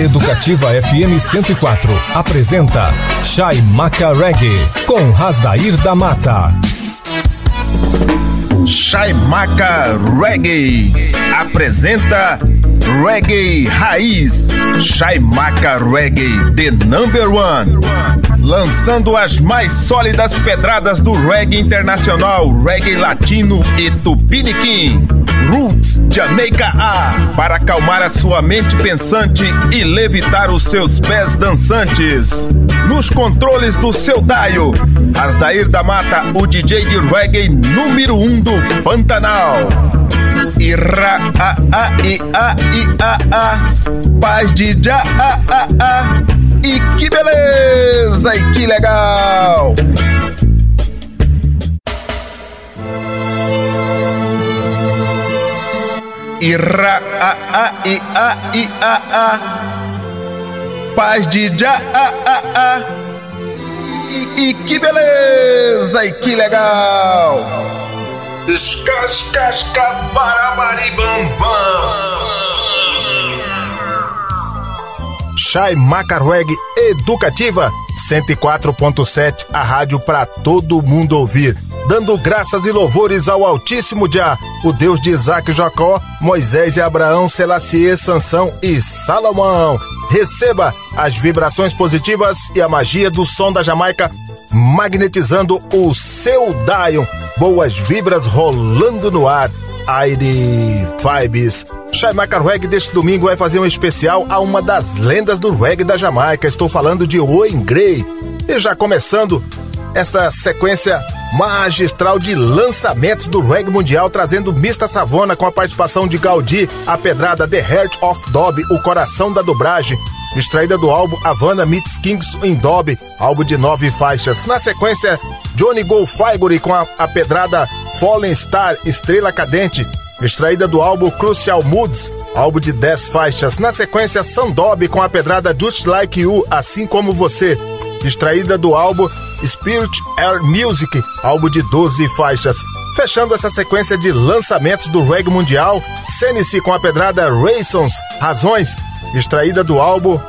Educativa FM 104 apresenta Chai Maca Reggae com Rasdair da Mata. Chai Maca Reggae apresenta Reggae Raiz. Chai Maca Reggae, the number one. Lançando as mais sólidas pedradas do reggae internacional, reggae latino e tupiniquim. Roots Jamaica A para acalmar a sua mente pensante e levitar os seus pés dançantes. Nos controles do seu Daio, Asdair da Mata, o DJ de reggae número um do Pantanal. Ira a a i a i a a paz de já a a a e que beleza e que legal. Ira a a i a i a a paz de já a a a e, e que beleza e que legal. Escascasca para maribambam. Chai Macarweg Educativa 104.7, a rádio para todo mundo ouvir. Dando graças e louvores ao Altíssimo Já, o Deus de Isaac Jacó, Moisés e Abraão, Selassie, Sansão e Salomão. Receba as vibrações positivas e a magia do som da Jamaica magnetizando o seu Dion. Boas vibras rolando no ar. Aire Vibes. Shaimaka Reggae deste domingo vai fazer um especial a uma das lendas do reggae da Jamaica. Estou falando de Owen Gray. E já começando esta sequência magistral de lançamentos do reggae mundial, trazendo Mista Savona com a participação de Gaudí, a pedrada The Heart of Dob, o coração da dobragem, extraída do álbum Havana Meets Kings in Dob, álbum de nove faixas. Na sequência, Johnny Go Figure com a, a pedrada Fallen Star, Estrela Cadente, extraída do álbum Crucial Moods, álbum de 10 faixas. Na sequência, Sandob com a pedrada Just Like You, Assim Como Você, extraída do álbum Spirit Air Music, álbum de 12 faixas. Fechando essa sequência de lançamentos do reggae mundial, CNC com a pedrada Raisons, Razões, extraída do álbum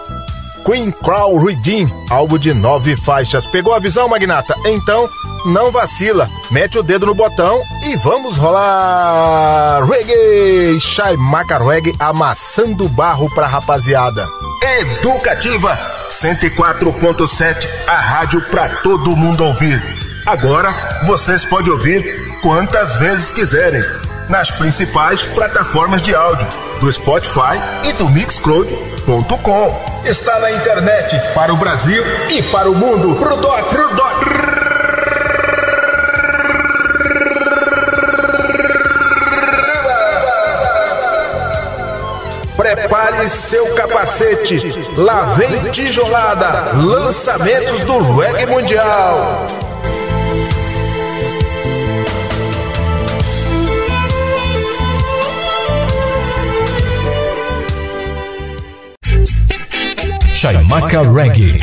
Queen Crow Redeem, álbum de nove faixas. Pegou a visão, Magnata? Então, não vacila, mete o dedo no botão e vamos rolar reggae! Shai Maca Reggae amassando barro pra rapaziada. Educativa 104.7, a rádio pra todo mundo ouvir. Agora vocês podem ouvir quantas vezes quiserem nas principais plataformas de áudio do Spotify e do Mixcloud.com. Está na internet para o Brasil e para o mundo. Pro doc, pro doc. Prepare seu capacete. Lá vem tijolada. Lançamentos do reggae mundial. Chaimaca Reggae.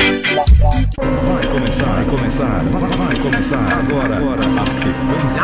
Vai começar, vai começar, vai, vai começar agora, agora a sequência.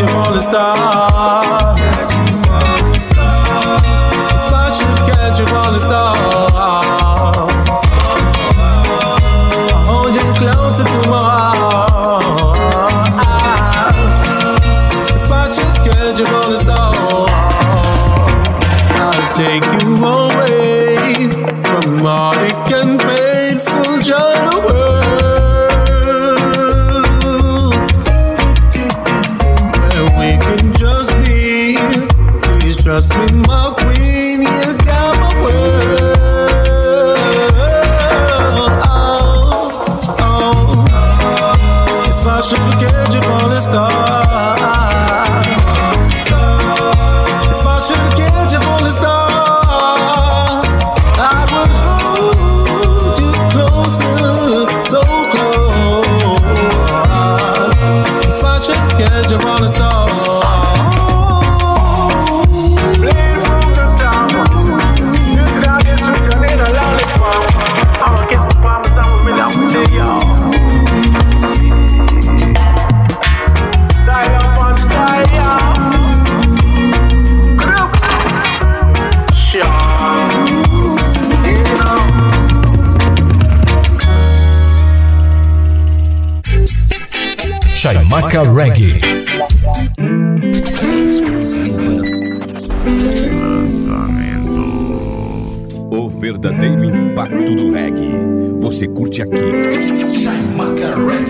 watching falling star. música reggae. O verdadeiro impacto do reggae. Você curte aqui. Jamaica Reggae.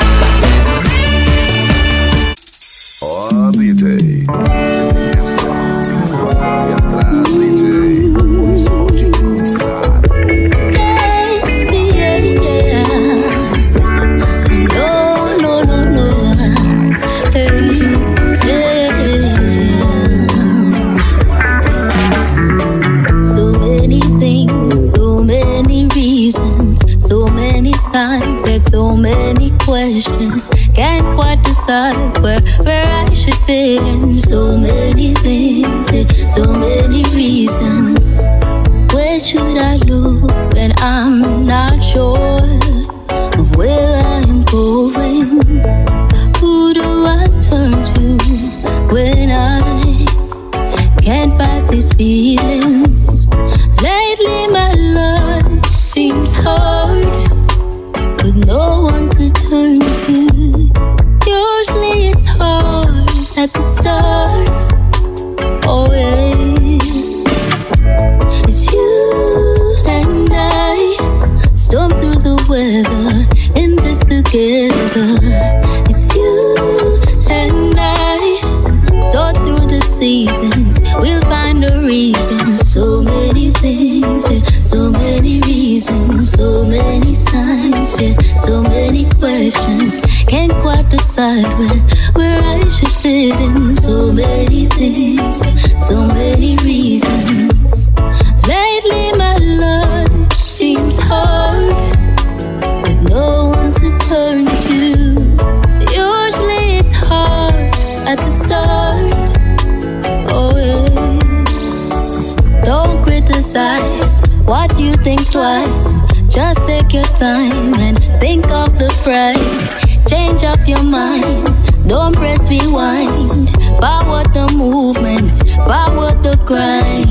Grind.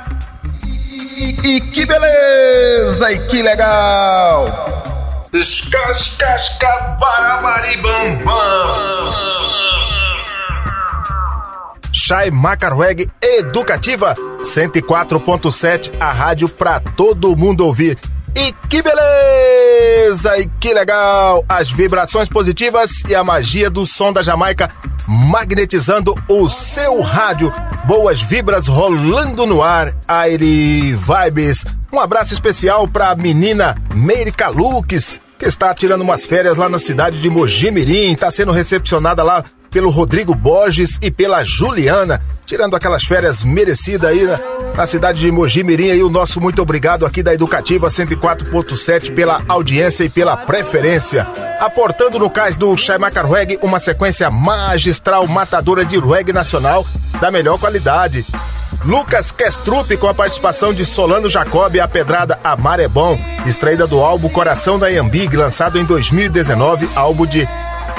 E, e que beleza, e que legal! Escascasca barabaribambam. Shai Macarweg Educativa 104.7, a rádio pra todo mundo ouvir. E que beleza! E que legal! As vibrações positivas e a magia do som da Jamaica magnetizando o seu rádio. Boas vibras rolando no ar. Aire Vibes. Um abraço especial pra menina Meirica Lux, que está tirando umas férias lá na cidade de Mojimirim. Está sendo recepcionada lá pelo Rodrigo Borges e pela Juliana, tirando aquelas férias merecidas aí na, na cidade de Mojimirim. Aí o nosso muito obrigado aqui da Educativa 104.7 pela audiência e pela preferência. Aportando no cais do Shaimaka Reggae uma sequência magistral matadora de reggae nacional da melhor qualidade. Lucas Kestrup com a participação de Solano Jacob a pedrada Amar é Bom, extraída do álbum Coração da Yambig, lançado em 2019, álbum de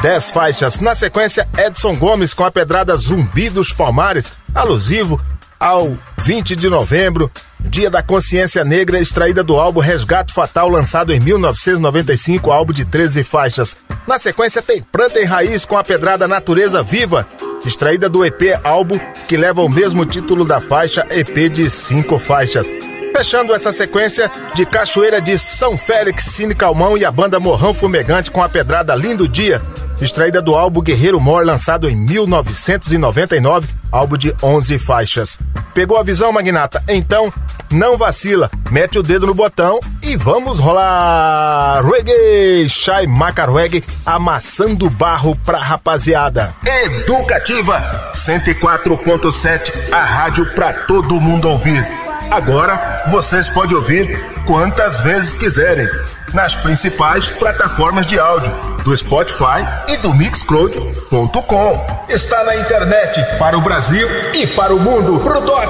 10 faixas. Na sequência, Edson Gomes com a pedrada Zumbi dos Palmares, alusivo ao 20 de novembro, Dia da Consciência Negra, extraída do álbum Resgate Fatal, lançado em 1995, álbum de 13 faixas. Na sequência, tem Planta em Raiz com a pedrada Natureza Viva, extraída do EP álbum que leva o mesmo título da faixa, EP de 5 faixas. Fechando essa sequência de Cachoeira de São Félix, Cine Calmão e a banda Morrão Fumegante com a pedrada Lindo Dia, extraída do álbum Guerreiro Mor, lançado em 1999, álbum de 11 faixas. Pegou a visão, Magnata? Então, não vacila, mete o dedo no botão e vamos rolar! Reggae, Shai Macarweg, amassando barro pra rapaziada. Educativa 104.7, a rádio pra todo mundo ouvir. Agora vocês podem ouvir quantas vezes quiserem nas principais plataformas de áudio do Spotify e do Mixcloud.com. Está na internet para o Brasil e para o mundo. Pro dó,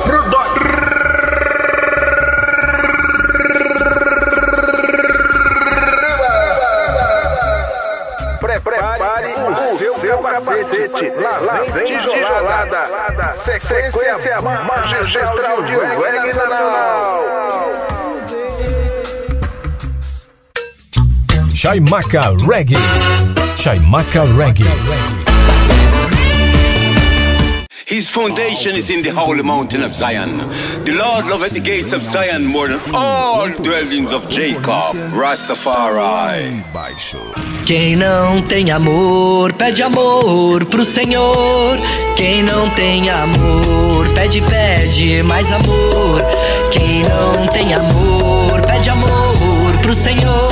capacete. Lá vem tijolada. Sequência magistral de reggae. Chaimaca Reggae. Chaimaca Reggae. His foundation is in the holy mountain of Zion. The Lord loveth the gates of Zion more than all dwellings of Jacob. Rastafari. Quem não tem amor, pede amor pro Senhor. Quem não tem amor, pede, pede mais amor. Quem não tem amor, pede amor pro Senhor.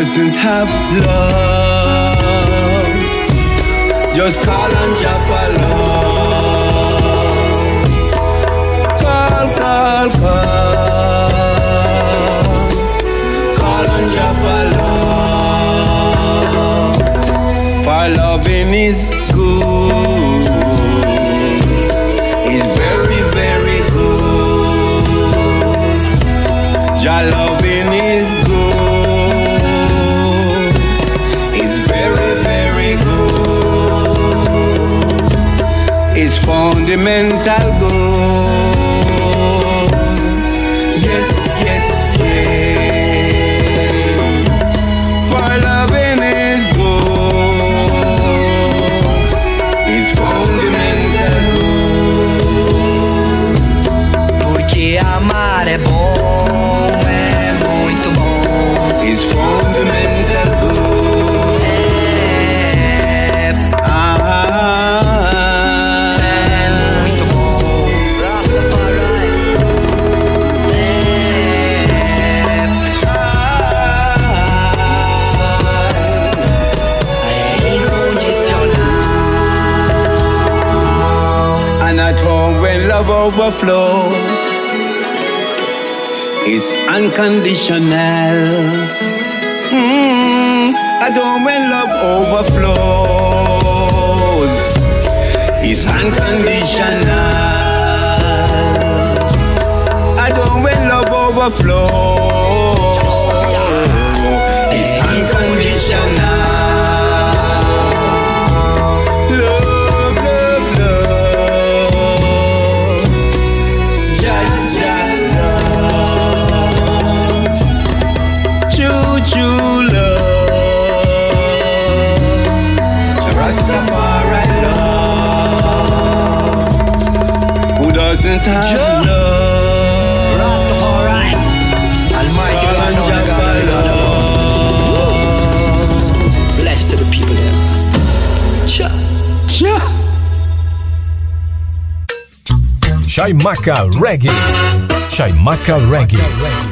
Doesn't have love? Just call Jah for love. Call, call, call. Call Jah for love. For loving is condimentalgo of love is unconditional. Mm, I don't when love overflows is unconditional. I don't when love overflows is unconditional. isn't hard yeah. love. Rastafari, Almighty God, God, to the people that lost. Cha, cha. Shaimaka Reggae. Shaimaka Reggae.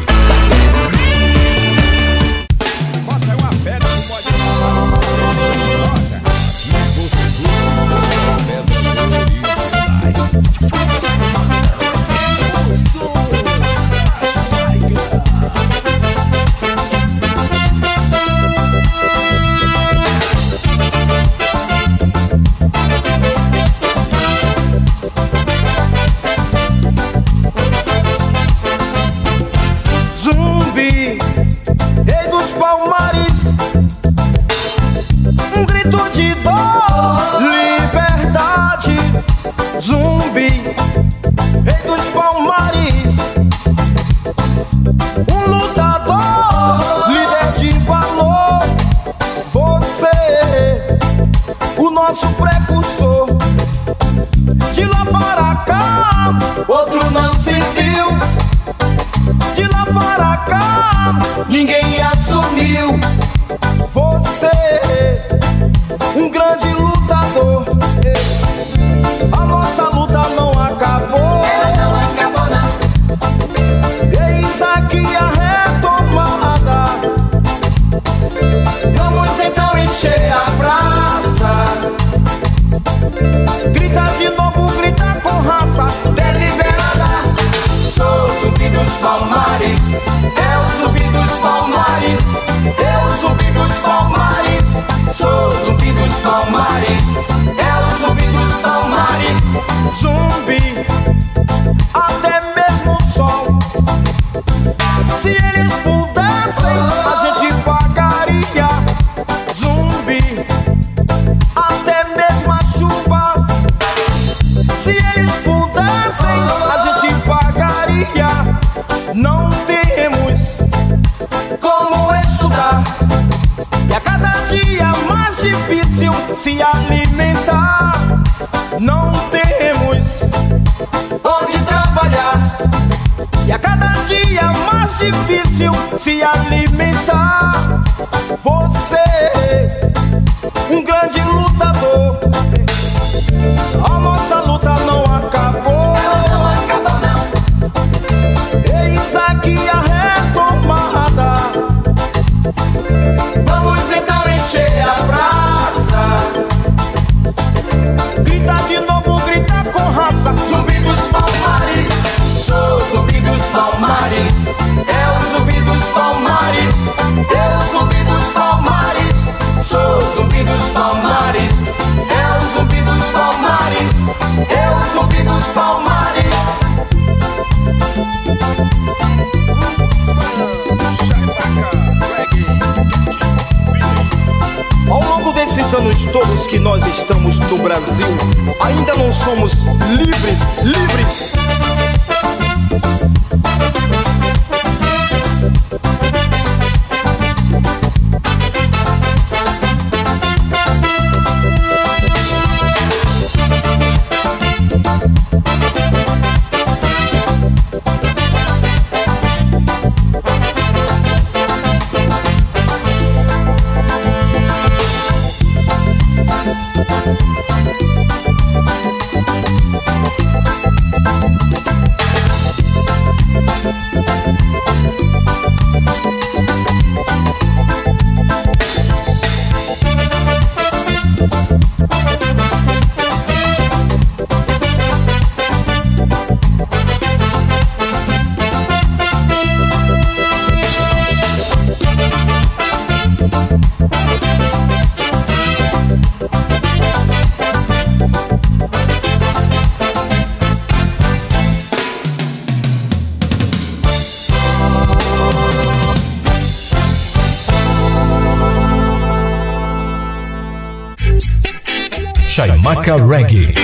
Reggae.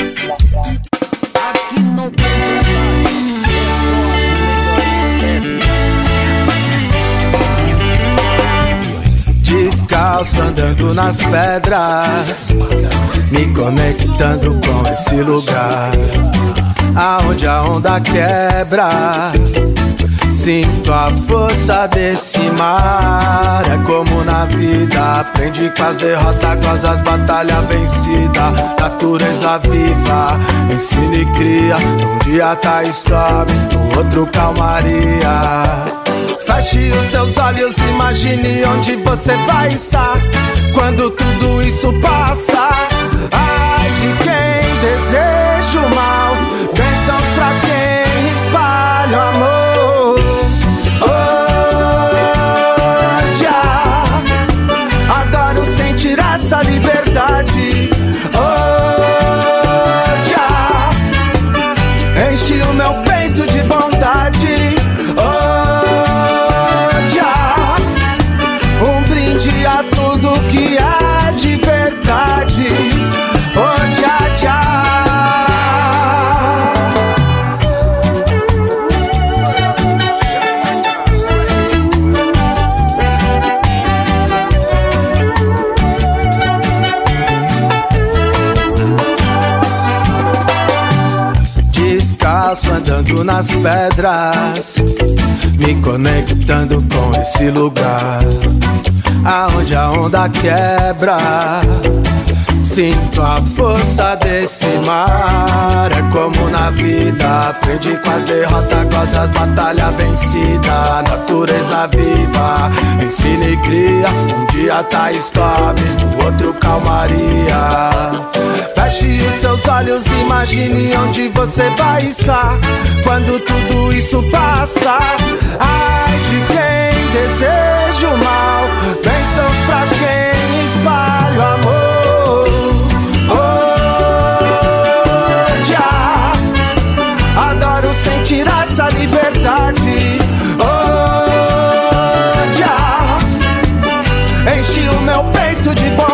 Descalço andando nas pedras, me conectando com esse lugar, aonde a onda quebra. Sinto a força desse mar. É como na vida. Aprendi com as derrotas, com as batalhas vencidas. Natureza viva, ensina e cria. Um dia tá stop, no outro calmaria. Feche os seus olhos, imagine onde você vai estar quando tudo isso passa. Tudo que há de verdade. Odia, tchau. Descalço andando nas pedras, me conectando com esse lugar, aonde a onda quebra. Sinto a força desse mar. É como na vida. Aprendi com as derrotas, com as batalhas vencidas. Natureza viva, ensina e cria. Um dia tá stop, no outro calmaria. Feche os seus olhos, imagine onde você vai estar quando tudo isso passa. Ai de quem deseja o mal, bênçãos pra quem espalha o amor. Odia, adoro sentir essa liberdade. Odia, enche o meu peito de bondade.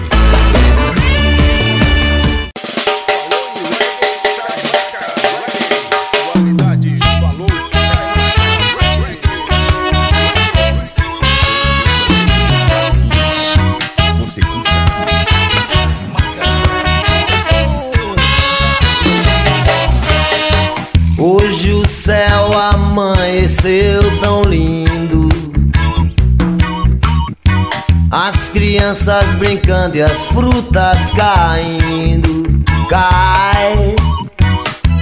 Crianças brincando e as frutas caindo. Cai,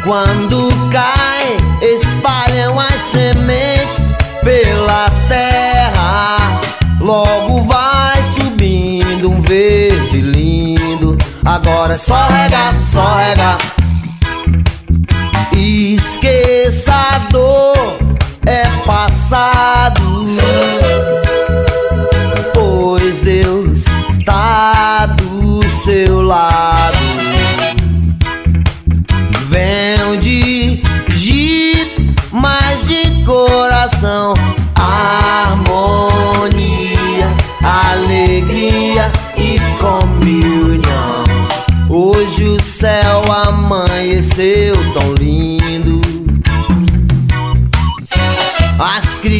quando cai, espalham as sementes pela terra. Logo vai subindo um verde lindo. Agora é só regar, só regar. Esqueça a dor,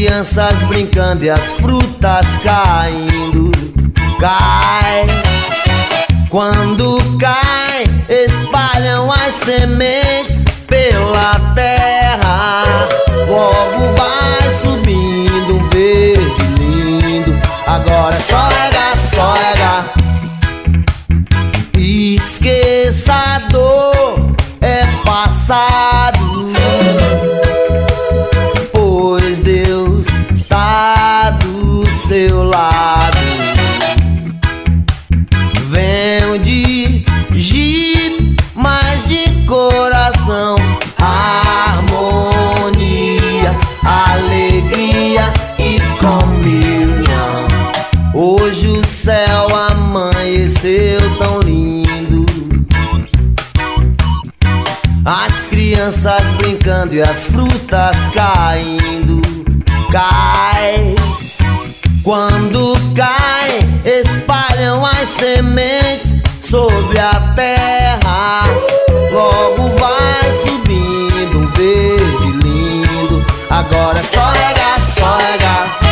crianças brincando e as frutas caindo. Cai, Quando cai, espalham as sementes pela terra. Logo vai subindo um verde lindo. Agora é só regar, só regar. Esqueça a dor, é passado. Crianças brincando e as frutas caindo. Cai. Quando cai, espalham as sementes sobre a terra. Logo vai subindo um verde lindo. Agora é só regar, só regar.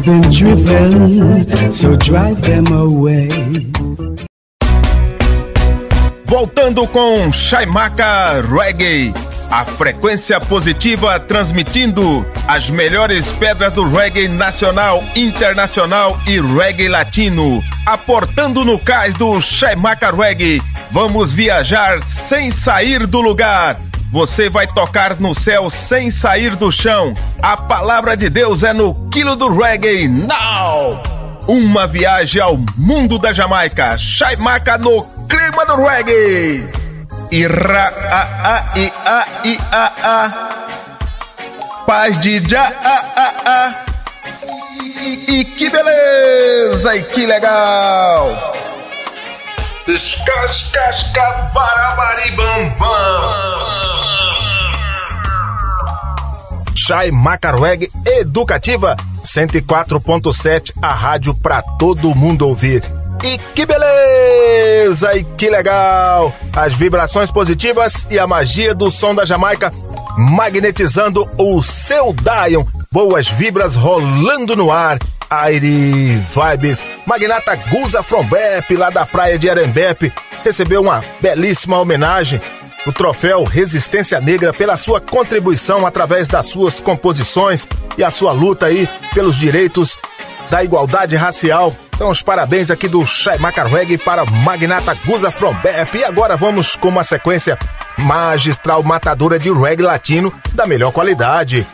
Been driven, so drive them away. Voltando com Shaimaka Reggae, a frequência positiva transmitindo as melhores pedras do reggae nacional, internacional e reggae latino. Aportando no cais do Shaimaka Reggae, vamos viajar sem sair do lugar. Você vai tocar no céu sem sair do chão. A palavra de Deus é no quilo do reggae. Now! Uma viagem ao mundo da Jamaica. Shaimaka no clima do reggae. Ira a a i a i a a. Paz de já a a a. E, e que beleza e que legal. Escascasca barabaribambam. Chai Macarweg Educativa 104.7, a rádio pra todo mundo ouvir. E que beleza! E que legal! As vibrações positivas e a magia do som da Jamaica magnetizando o seu Dion. Boas vibras rolando no ar. Aire Vibes. Magnata Guza From Bep, lá da praia de Arembepe, recebeu uma belíssima homenagem o troféu Resistência Negra pela sua contribuição através das suas composições e a sua luta aí pelos direitos da igualdade racial. Então, os parabéns aqui do Shai Macarweg para Magnata Guza From Bep. E agora vamos com uma sequência magistral matadora de reggae latino da melhor qualidade.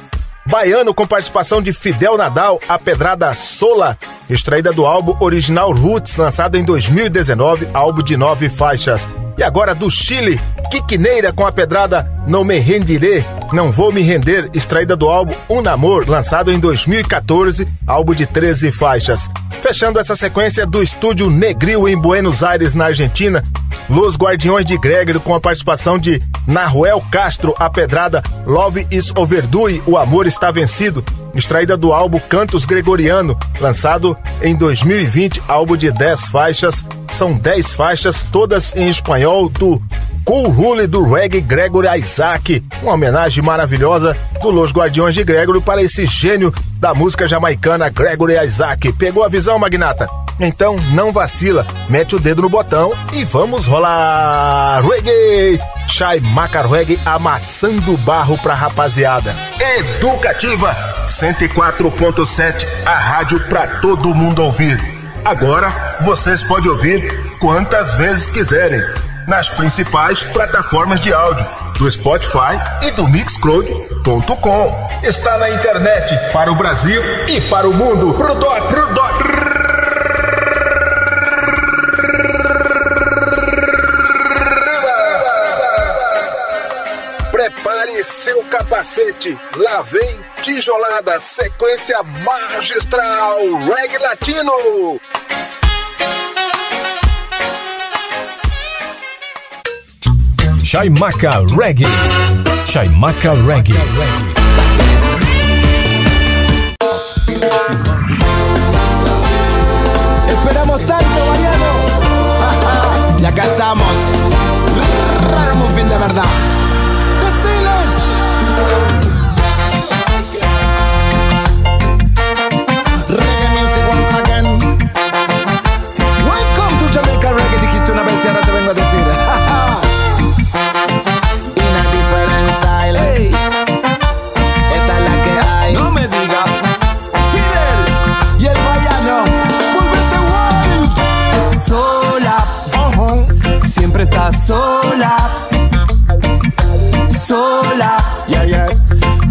Baiano com participação de Fidel Nadal, a pedrada Sola, extraída do álbum original Roots, lançado em 2019, álbum de nove faixas. E agora do Chile, Quiquineira com a pedrada Não Me Rendiré, Não Vou Me Render, extraída do álbum Um Namor, lançado em 2014, álbum de 13 faixas. Fechando essa sequência do estúdio Negril em Buenos Aires, na Argentina, Los Guardiões de Gregory com a participação de Naruel Castro, a pedrada Love is Overdue, O Amor Está Vencido, extraída do álbum Cantos Gregoriano, lançado em 2020, álbum de 10 faixas. São 10 faixas, todas em espanhol, do Cool Rule do reggae Gregory Isaac. Uma homenagem maravilhosa do Los Guardiões de Gregory para esse gênio da música jamaicana Gregory Isaac. Pegou a visão, Magnata? Então não vacila, mete o dedo no botão e vamos rolar reggae! Shai Macar Reggae amassando barro pra rapaziada. Educativa 104.7, a rádio pra todo mundo ouvir. Agora vocês podem ouvir quantas vezes quiserem nas principais plataformas de áudio do Spotify e do Mixcloud.com. Está na internet para o Brasil e para o mundo. Pro dó, pro dó. Prepare seu capacete, lá vem tijolada, sequência magistral, reggae latino. Chaimaca Reggae. Chaimaca Reggae. Esperamos tanto, Mariano. y acá estamos. Fin de verdad. Sola, sola, yeah, yeah.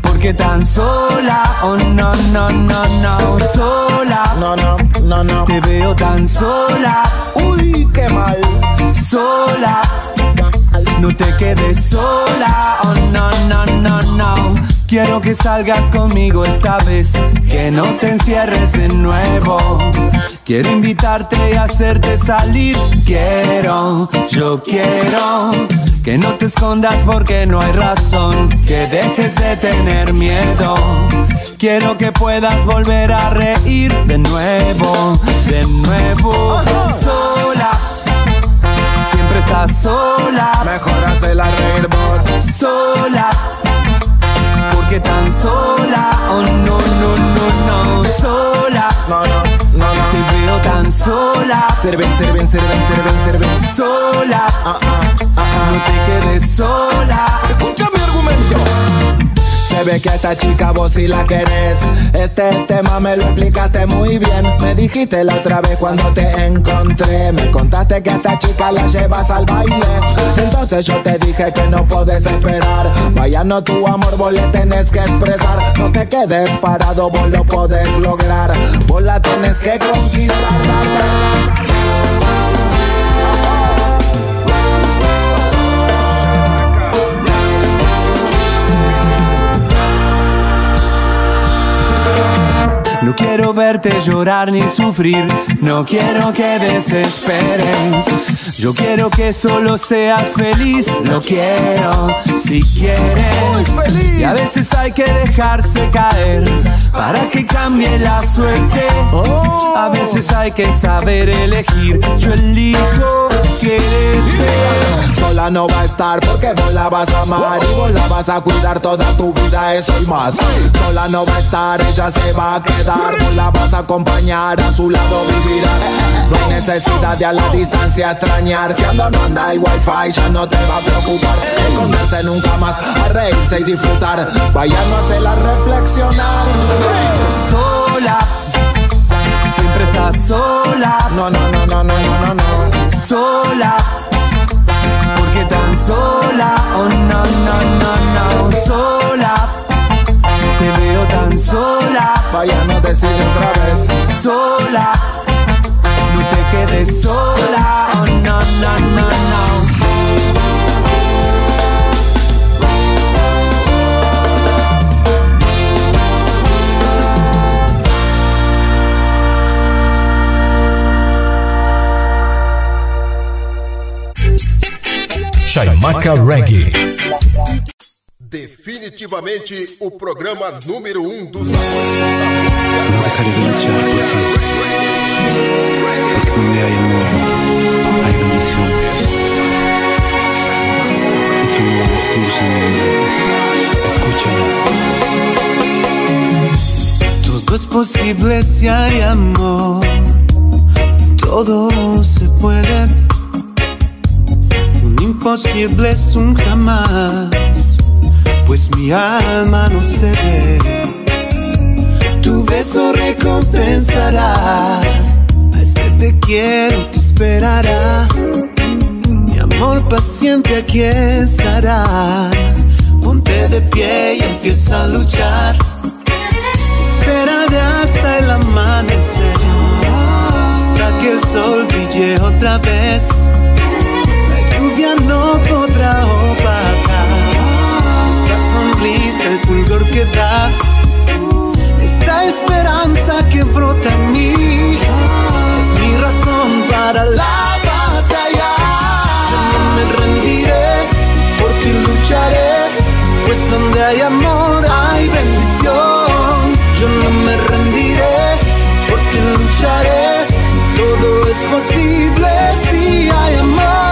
porque tan sola, oh no, no, no, no, sola, no, no, no, no, te veo tan sola, uy, qué mal, sola, no te quedes sola, oh no, no, no, no. Quiero que salgas conmigo esta vez, que no te encierres de nuevo. Quiero invitarte y hacerte salir. Quiero, yo quiero que no te escondas porque no hay razón. Que dejes de tener miedo. Quiero que puedas volver a reír de nuevo, de nuevo. Sola, siempre estás sola. Mejor hacerla reír vos. Sola porque tan sola, oh no, no, no, no, sola. No, no, no, no. Te veo tan sola. Sirven, sirven, sirven, sirven, sirven. Sola. Ah, ah, ah. No te quedes sola. Escucha mi Se ve que a esta chica vos sí la querés. Este tema me lo explicaste muy bien. Me dijiste la otra vez cuando te encontré. Me contaste que a esta chica la llevas al baile. Entonces yo te dije que no puedes esperar. Vaya, no tu amor, vos le tenés que expresar. No te quedes parado, vos lo podés lograr. Vos la tenés que conquistar. No quiero verte llorar ni sufrir, no quiero que desesperes. Yo quiero que solo seas feliz, lo quiero si quieres. Y a veces hay que dejarse caer para que cambie la suerte. A veces hay que saber elegir, yo elijo quererte. Sola no va a estar porque vos la vas a amar y vos la vas a cuidar toda tu vida, eso y más. Sola no va a estar, ella se va a quedar, vos la vas a acompañar, a su lado vivirás. No hay necesidad de a la distancia extrañar, si anda no anda el wifi ya no te va a preocupar. Esconderse nunca más, a reírse y disfrutar, vaya no hacerla reflexionar. Sola, siempre estás sola. No, no, no, no, no, no, no, no. Sola, sola, oh no, no, no, no, sola. Te veo tan sola. Vaya, no decirle otra vez. Sola, no te quedes sola, oh no, no, no, no. Chaimaca Reggae. Definitivamente o programa número um dos No dejaré de luchar por ti. Porque donde hay amor, hay bendición. Y tú no eres luz en mi vida. Escúchame. Todo es posible si hay amor. Todo se puede. Imposible es un jamás. Pues mi alma no cede. Tu beso recompensará. A este te quiero que esperará. Mi amor paciente aquí estará. Ponte de pie y empieza a luchar. Espérate hasta el amanecer. Hasta que el sol brille otra vez poco trago para Esa sonrisa, el fulgor que da. Esta esperanza que brota en mí es mi razón para la batalla. Yo no me rendiré, por ti lucharé, pues donde hay amor hay bendición. Yo no me rendiré, por ti lucharé, todo es posible si hay amor.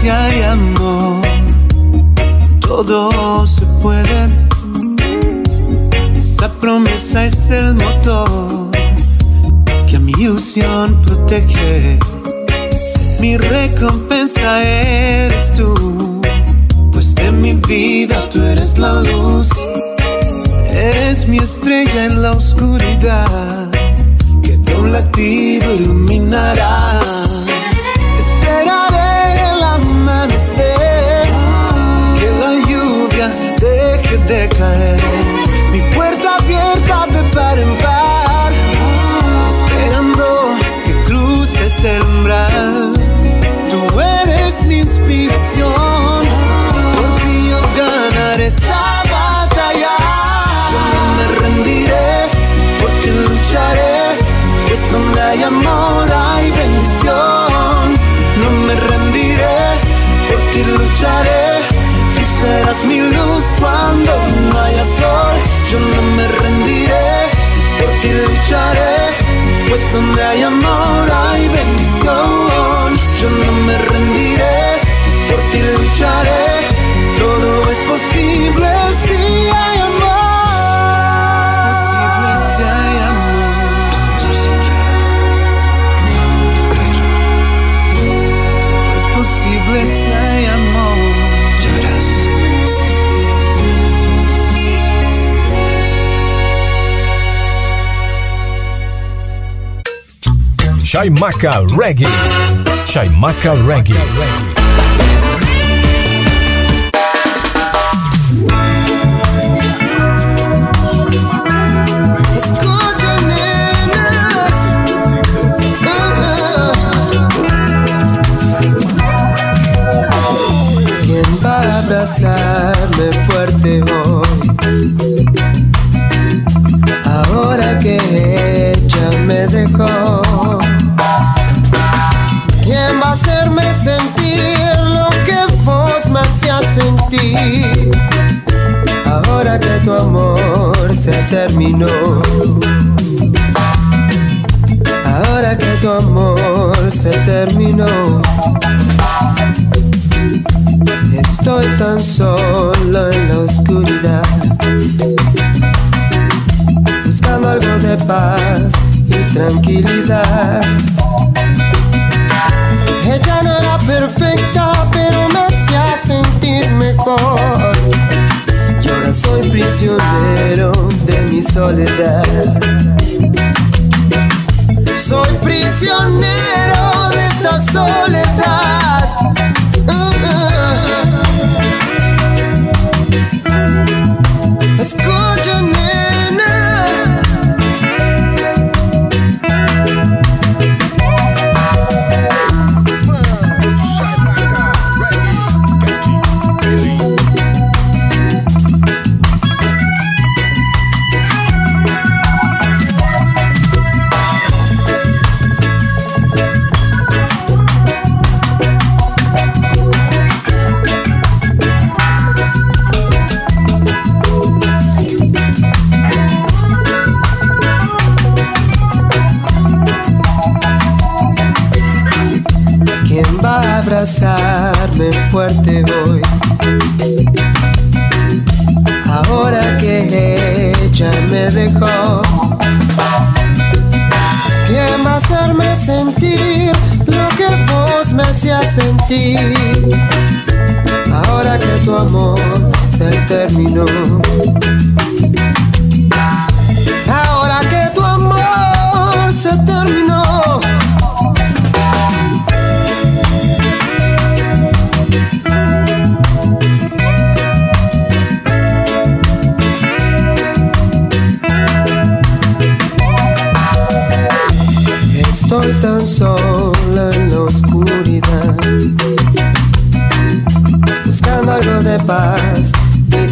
Si hay amor. Todo se puede. Esa promesa es el motor que a mi ilusión protege. Mi recompensa eres tú, pues de mi vida tú eres la luz. Eres mi estrella en la oscuridad, que de un latido iluminará. familiar Chaimaca Reggae. Chaimaca Reggae. ¿Quién va a abrazarme fuerte hoy? Ahora que tu amor se terminó. Ahora que tu amor se terminó. Estoy tan solo en la oscuridad. Buscando algo de paz y tranquilidad. Ella no era perfecta, mejor. Y ahora soy prisionero de mi soledad. Soy prisionero de esta soledad. Escucha, abrazarme fuerte hoy? Ahora que ella me dejó. ¿Quién va a hacerme sentir lo que vos me hacías sentir? Ahora que tu amor se terminó.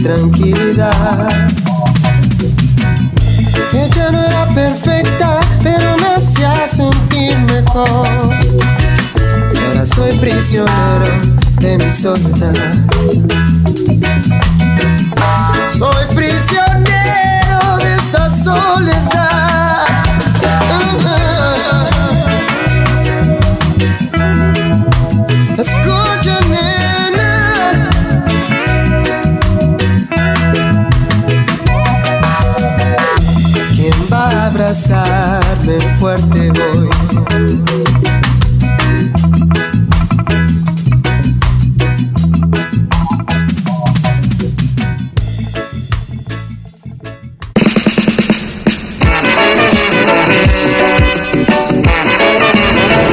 tranquilidad. Ella no era perfecta, pero me hacía sentir mejor. Y ahora soy prisionero de mi soledad. Soy prisionero de esta soledad. Abrazarme fuerte hoy?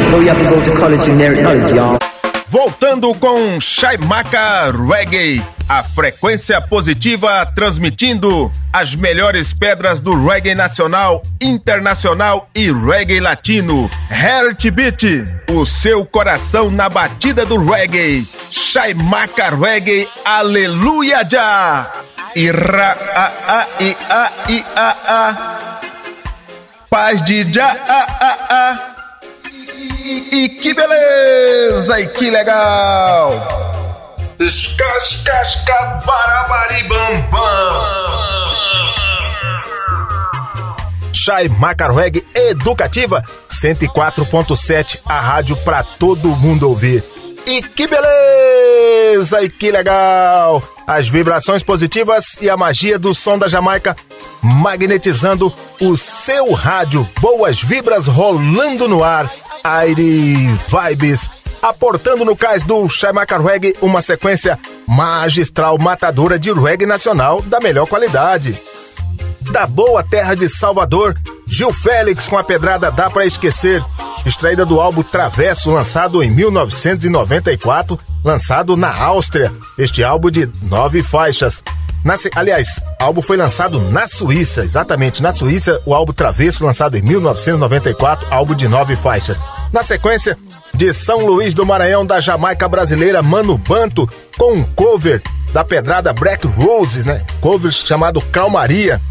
No, you have to go to college to inherit knowledge, y'all. Voltando com Shaimaka Reggae, a frequência positiva transmitindo as melhores pedras do reggae nacional, internacional e reggae latino. Heartbeat, o seu coração na batida do reggae. Shaimaka Reggae, aleluia já! Ira a a i a i a a. Paz de já a a a. E, e que beleza! E que legal! Escascasca barabaribambam! Chai Macarweg Educativa 104.7, a rádio pra todo mundo ouvir. E que beleza! E que legal! As vibrações positivas e a magia do som da Jamaica magnetizando o seu rádio. Boas vibras rolando no ar. Aire Vibes, aportando no cais do Shaimaka Reggae uma sequência magistral matadora de reggae nacional da melhor qualidade. Da boa terra de Salvador, Gil Félix com a pedrada Dá Pra Esquecer, extraída do álbum Travesso, lançado em 1994, lançado na Áustria. Este álbum de nove faixas. Na, aliás, o álbum foi lançado na Suíça, exatamente na Suíça, o álbum Travesso, lançado em 1994, álbum de nove faixas. Na sequência, de São Luís do Maranhão, da Jamaica brasileira, Mano Banto, com um cover da pedrada Black Roses, né? Cover chamado Calmaria.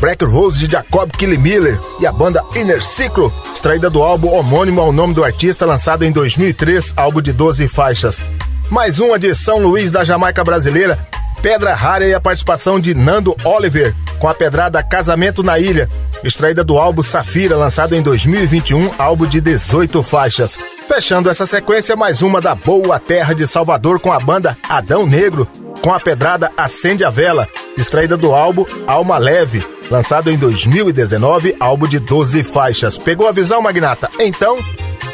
Black Rose de Jacob Killy Miller e a banda Inner Ciclo, extraída do álbum homônimo ao nome do artista, lançado em 2003, álbum de 12 faixas. Mais uma de São Luís da Jamaica brasileira, Pedra Rara e a participação de Nando Oliver com a pedrada Casamento na Ilha, extraída do álbum Safira, lançado em 2021, álbum de 18 faixas. Fechando essa sequência, mais uma da Boa Terra de Salvador com a banda Adão Negro, com a pedrada Acende a Vela, extraída do álbum Alma Leve, lançado em 2019, álbum de 12 faixas. Pegou a visão, Magnata? Então,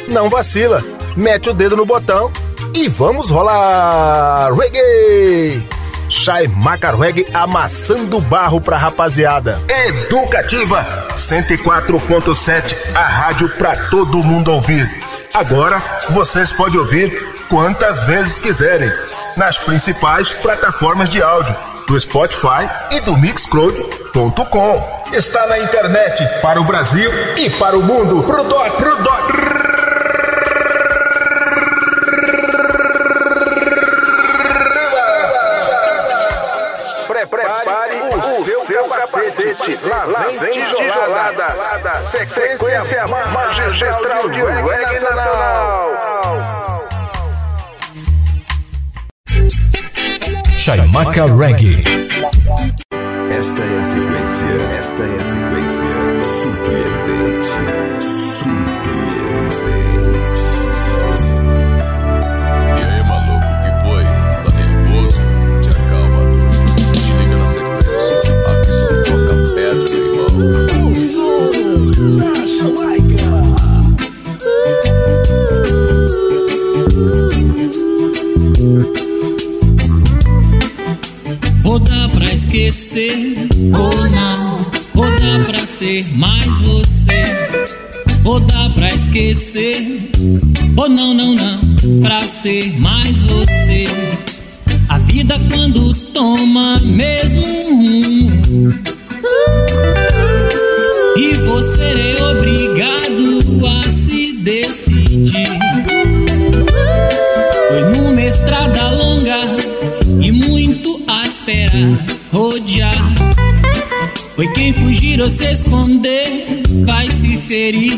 não vacila, mete o dedo no botão e vamos rolar reggae! Shai Macarweg amassando barro pra rapaziada. Educativa 104.7, a rádio pra todo mundo ouvir. Agora vocês podem ouvir quantas vezes quiserem nas principais plataformas de áudio do Spotify e do Mixcloud.com. Está na internet para o Brasil e para o mundo. Pro dó, pro dó. Prepare o seu capacete. Lá vem tijolada. Sequência magistral de reggae nacional. Shaimaka Reggae. Esta é a sequência, esta é a sequência surpreendente, surpreendente. Esquecer, ou não. Ou dá pra ser mais você. Ou dá pra esquecer, ou não, não, não. Pra ser mais você. A vida quando toma mesmo quem fugir ou se esconder vai se ferir.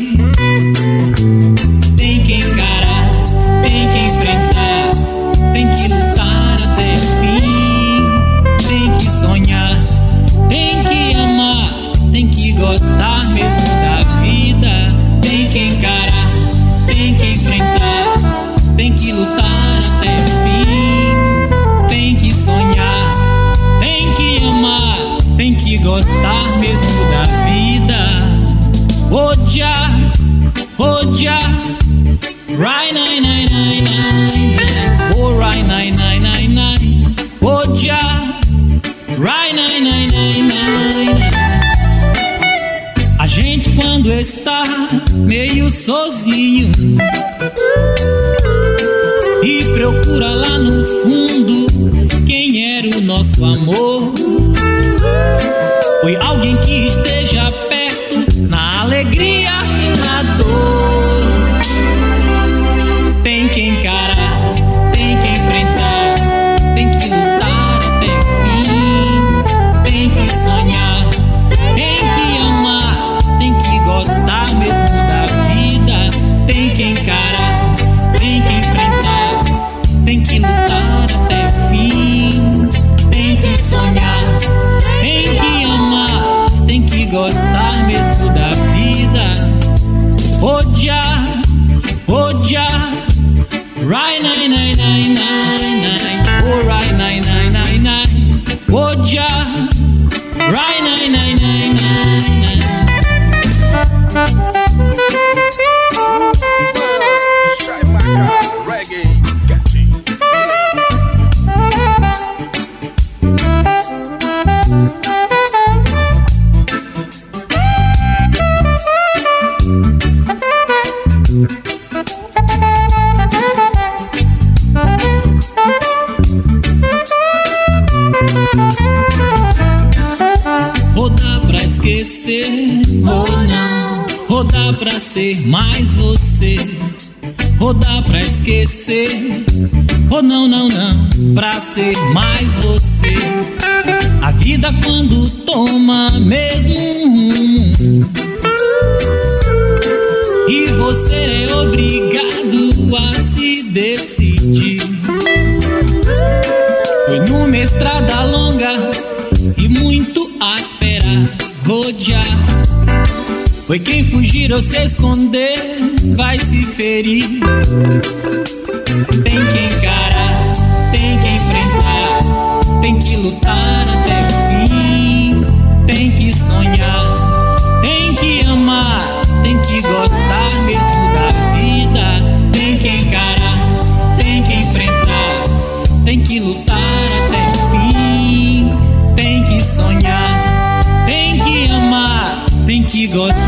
God's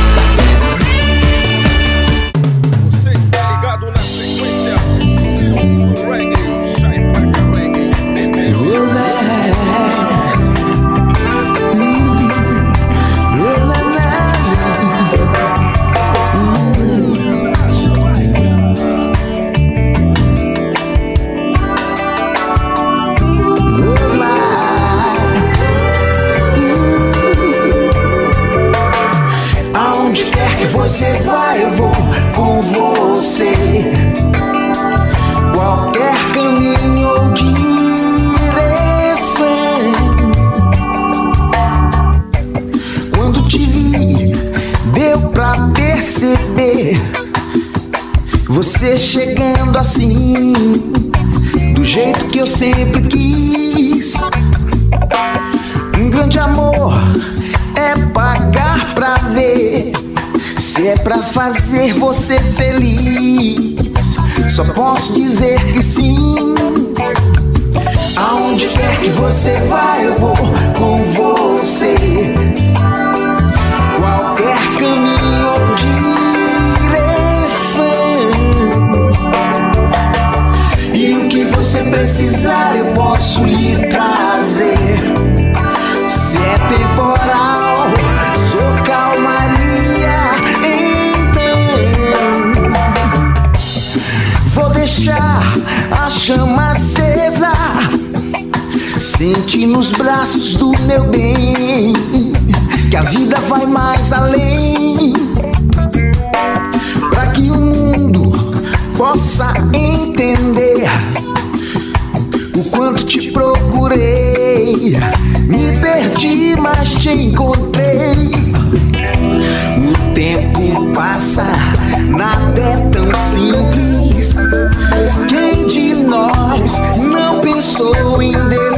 Assim, do jeito que eu sempre quis. Um grande amor é pagar pra ver. Se é pra fazer você feliz, só posso dizer que sim. Aonde quer que você vá, eu vou posso lhe trazer. Se é temporal, sou calmaria. Então, vou deixar a chama acesa. Sente nos braços do meu bem que a vida vai mais além. Para que o mundo possa entender procurei. Me perdi, mas te encontrei. O tempo passa, nada é tão simples. Quem de nós não pensou em desistir?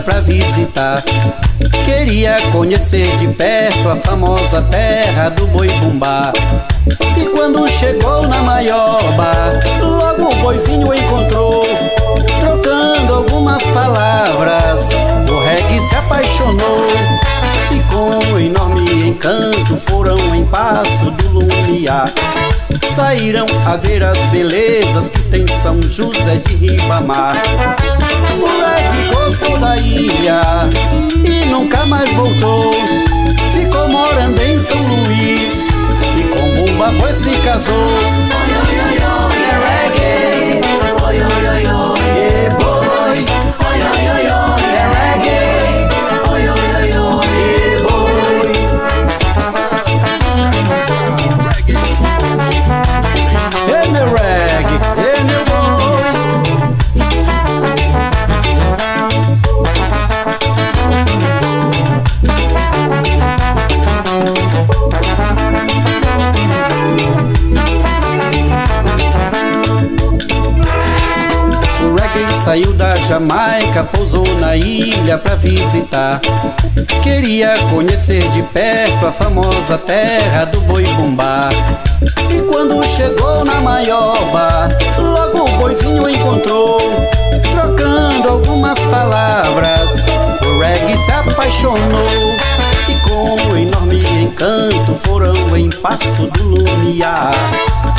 Pra visitar. Queria conhecer de perto a famosa terra do boi bumbá. E quando chegou na maioba, logo o boizinho encontrou. Trocando algumas palavras, o reggae se apaixonou. E com enorme encanto foram em passo do lumiar. Saíram a ver as belezas que tem São José de Ribamar. O moleque gostou da ilha e nunca mais voltou. Ficou morando em São Luís e com Bumba Boi se casou. Oi, oi, oi, oi, é reggae. Oi, oi, oi, oi, é boi. Oi, oi, oi, Jamaica pousou na ilha pra visitar. Queria conhecer de perto a famosa terra do boi bumbá. E quando chegou na maioba, logo o boizinho encontrou, trocando algumas palavras. O reggae se apaixonou e com um enorme encanto foram em passo do lumiar.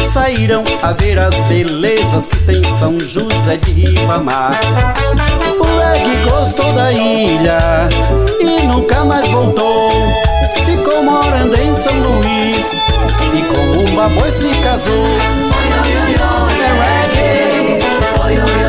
Saíram a ver as belezas que tem São José de Ribamar. O reggae gostou da ilha e nunca mais voltou. Ficou morando em São Luís e com um baboi se casou. É reggae,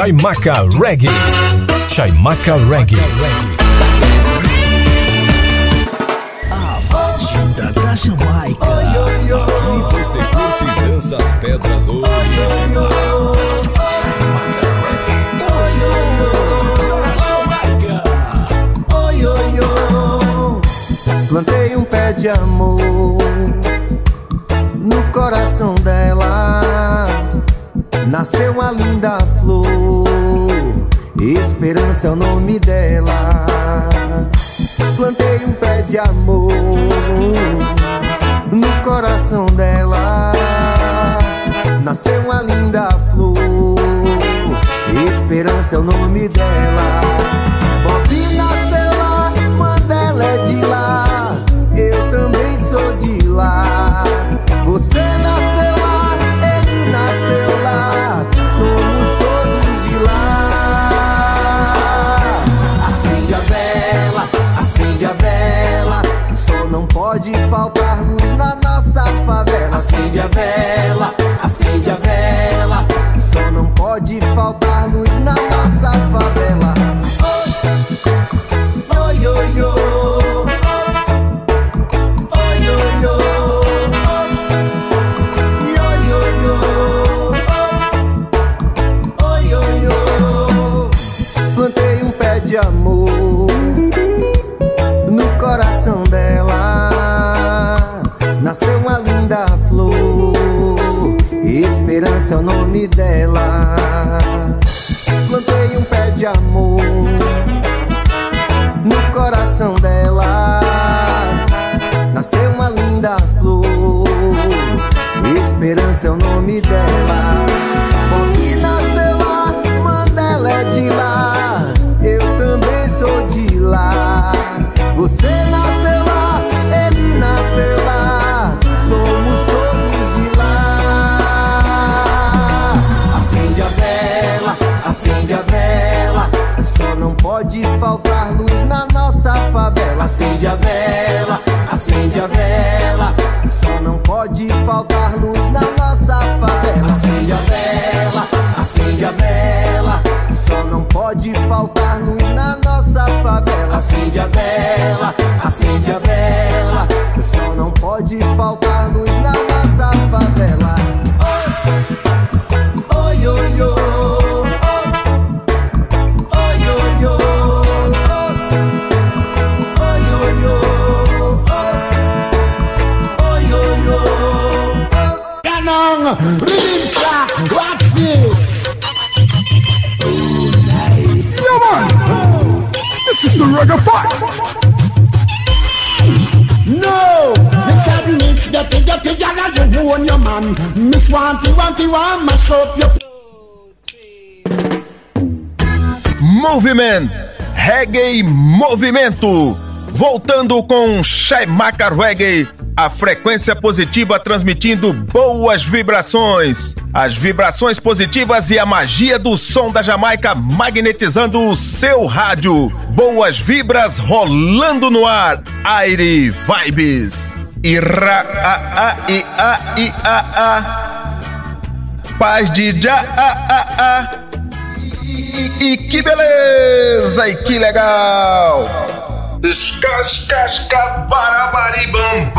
Chaimaca Reggae. Chaimaca Reggae. Batida da Jamaica. Aqui você curte e dança as pedras originais. Oi, oi, oi. Plantei um pé de amor no coração dela. Nasceu uma linda flor. Esperança é o nome dela. Plantei um pé de amor no coração dela. Nasceu uma linda flor. Esperança é o nome dela. Acende a vela, acende a vela. Só não pode faltar luz na dela. Reggae Movimento. Voltando com Shaimaka Reggae, a frequência positiva transmitindo boas vibrações. As vibrações positivas e a magia do som da Jamaica magnetizando o seu rádio. Boas vibras rolando no ar. Aire Vibes. Ira a a i a i a a. Paz de já a a a. E, e que beleza e que legal. Escascasca bam.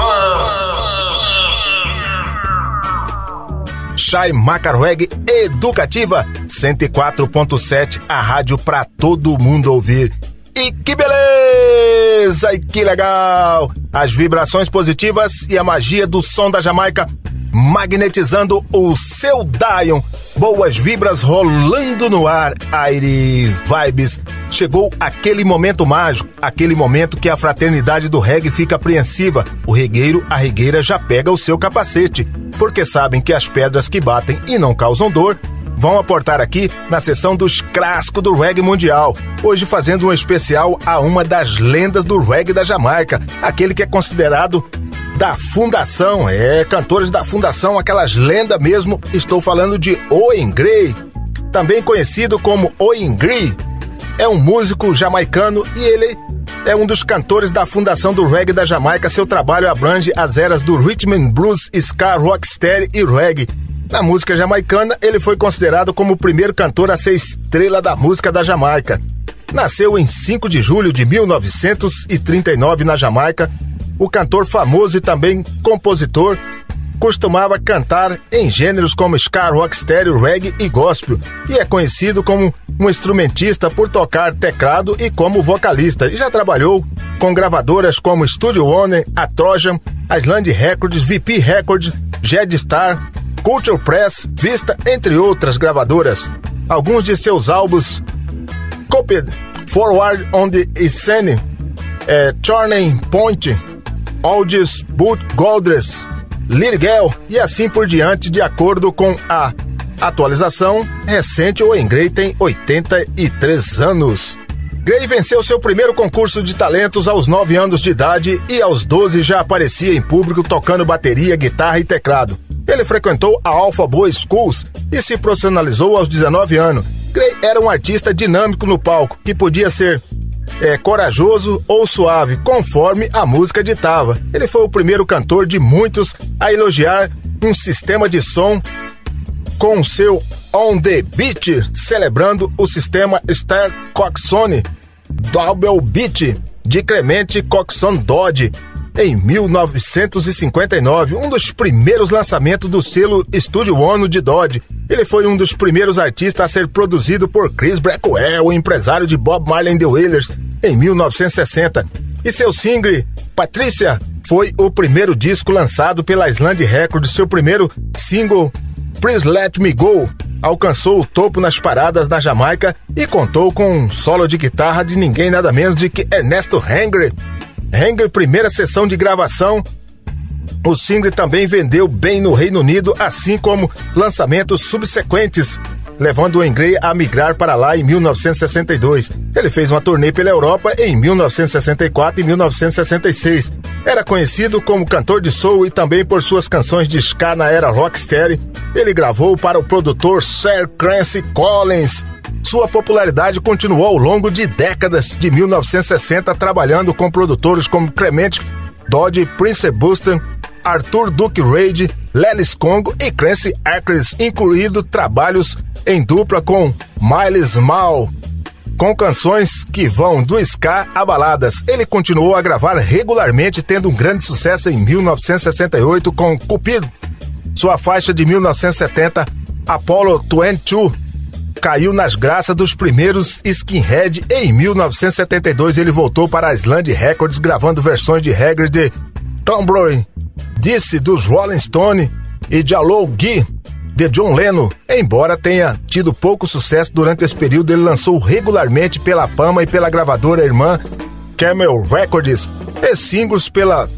Chai Macarweg Educativa 104.7, a rádio para todo mundo ouvir. E que beleza! E que legal! As vibrações positivas e a magia do som da Jamaica magnetizando o seu Dion. Boas vibras rolando no ar. Aire Vibes. Chegou aquele momento mágico, aquele momento que a fraternidade do reggae fica apreensiva. O regueiro, a regueira já pega o seu capacete, porque sabem que as pedras que batem e não causam dor vão aportar aqui na sessão dos clássicos do reggae mundial. Hoje fazendo um especial a uma das lendas do reggae da Jamaica, aquele que é considerado da Fundação, é, cantores da Fundação, aquelas lendas mesmo. Estou falando de Owen Gray, também conhecido como Owen Gray. É um músico jamaicano e ele é um dos cantores da Fundação do Reggae da Jamaica. Seu trabalho abrange as eras do rhythm and blues, ska, rocksteady e reggae. Na música jamaicana, ele foi considerado como o primeiro cantor a ser estrela da música da Jamaica. Nasceu em 5 de julho de 1939 na Jamaica. O cantor famoso e também compositor costumava cantar em gêneros como ska, rocksteady, reggae e gospel, e é conhecido como um instrumentista por tocar teclado e como vocalista, e já trabalhou com gravadoras como Studio One, a Trojan, Island Records, VP Records, Jed Star, Culture Press, Vista, entre outras gravadoras. Alguns de seus álbuns Copied, Forward on the Scene, é, Turning Point, Oldies Boot Goldress, Lirgel e assim por diante, de acordo com a atualização recente, o Engray tem 83 anos. Gray venceu seu primeiro concurso de talentos aos 9 anos de idade e aos 12 já aparecia em público tocando bateria, guitarra e teclado. Ele frequentou a Alpha Boy Schools e se profissionalizou aos 19 anos. Gray era um artista dinâmico no palco, que podia ser é, corajoso ou suave, conforme a música ditava. Ele foi o primeiro cantor de muitos a elogiar um sistema de som com seu On The Beat, celebrando o sistema Star Coxone Double Beat de Clemente Coxon Dodge em 1959, um dos primeiros lançamentos do selo Studio One de Dodge. Ele foi um dos primeiros artistas a ser produzido por Chris Blackwell, o empresário de Bob Marley and the Wailers, em 1960. E seu single, Patrícia, foi o primeiro disco lançado pela Island Records. Seu primeiro single, Please Let Me Go, alcançou o topo nas paradas na Jamaica e contou com um solo de guitarra de ninguém nada menos de que Ernesto Hengry. Hengry, primeira sessão de gravação. O single também vendeu bem no Reino Unido, assim como lançamentos subsequentes, levando o Engray a migrar para lá em 1962. Ele fez uma turnê pela Europa em 1964 e 1966. Era conhecido como cantor de soul e também por suas canções de ska na era rocksteady. Ele gravou para o produtor Sir Clancy Collins. Sua popularidade continuou ao longo de décadas, de 1960, trabalhando com produtores como Clement Dodge, Prince Buster, Arthur Duke Reid, Lelis Congo e Clancy Ackles, incluindo trabalhos em dupla com Miles Mal, com canções que vão do ska a baladas. Ele continuou a gravar regularmente, tendo um grande sucesso em 1968 com Cupido. Sua faixa de 1970, Apollo 22, caiu nas graças dos primeiros skinhead. Em 1972, ele voltou para a Island Records, gravando versões de regras de Tom Brody, Disse dos Rolling Stone e de Guy de John Lennon. Embora tenha tido pouco sucesso durante esse período, ele lançou regularmente pela Pama e pela gravadora irmã Camel Records e singles pela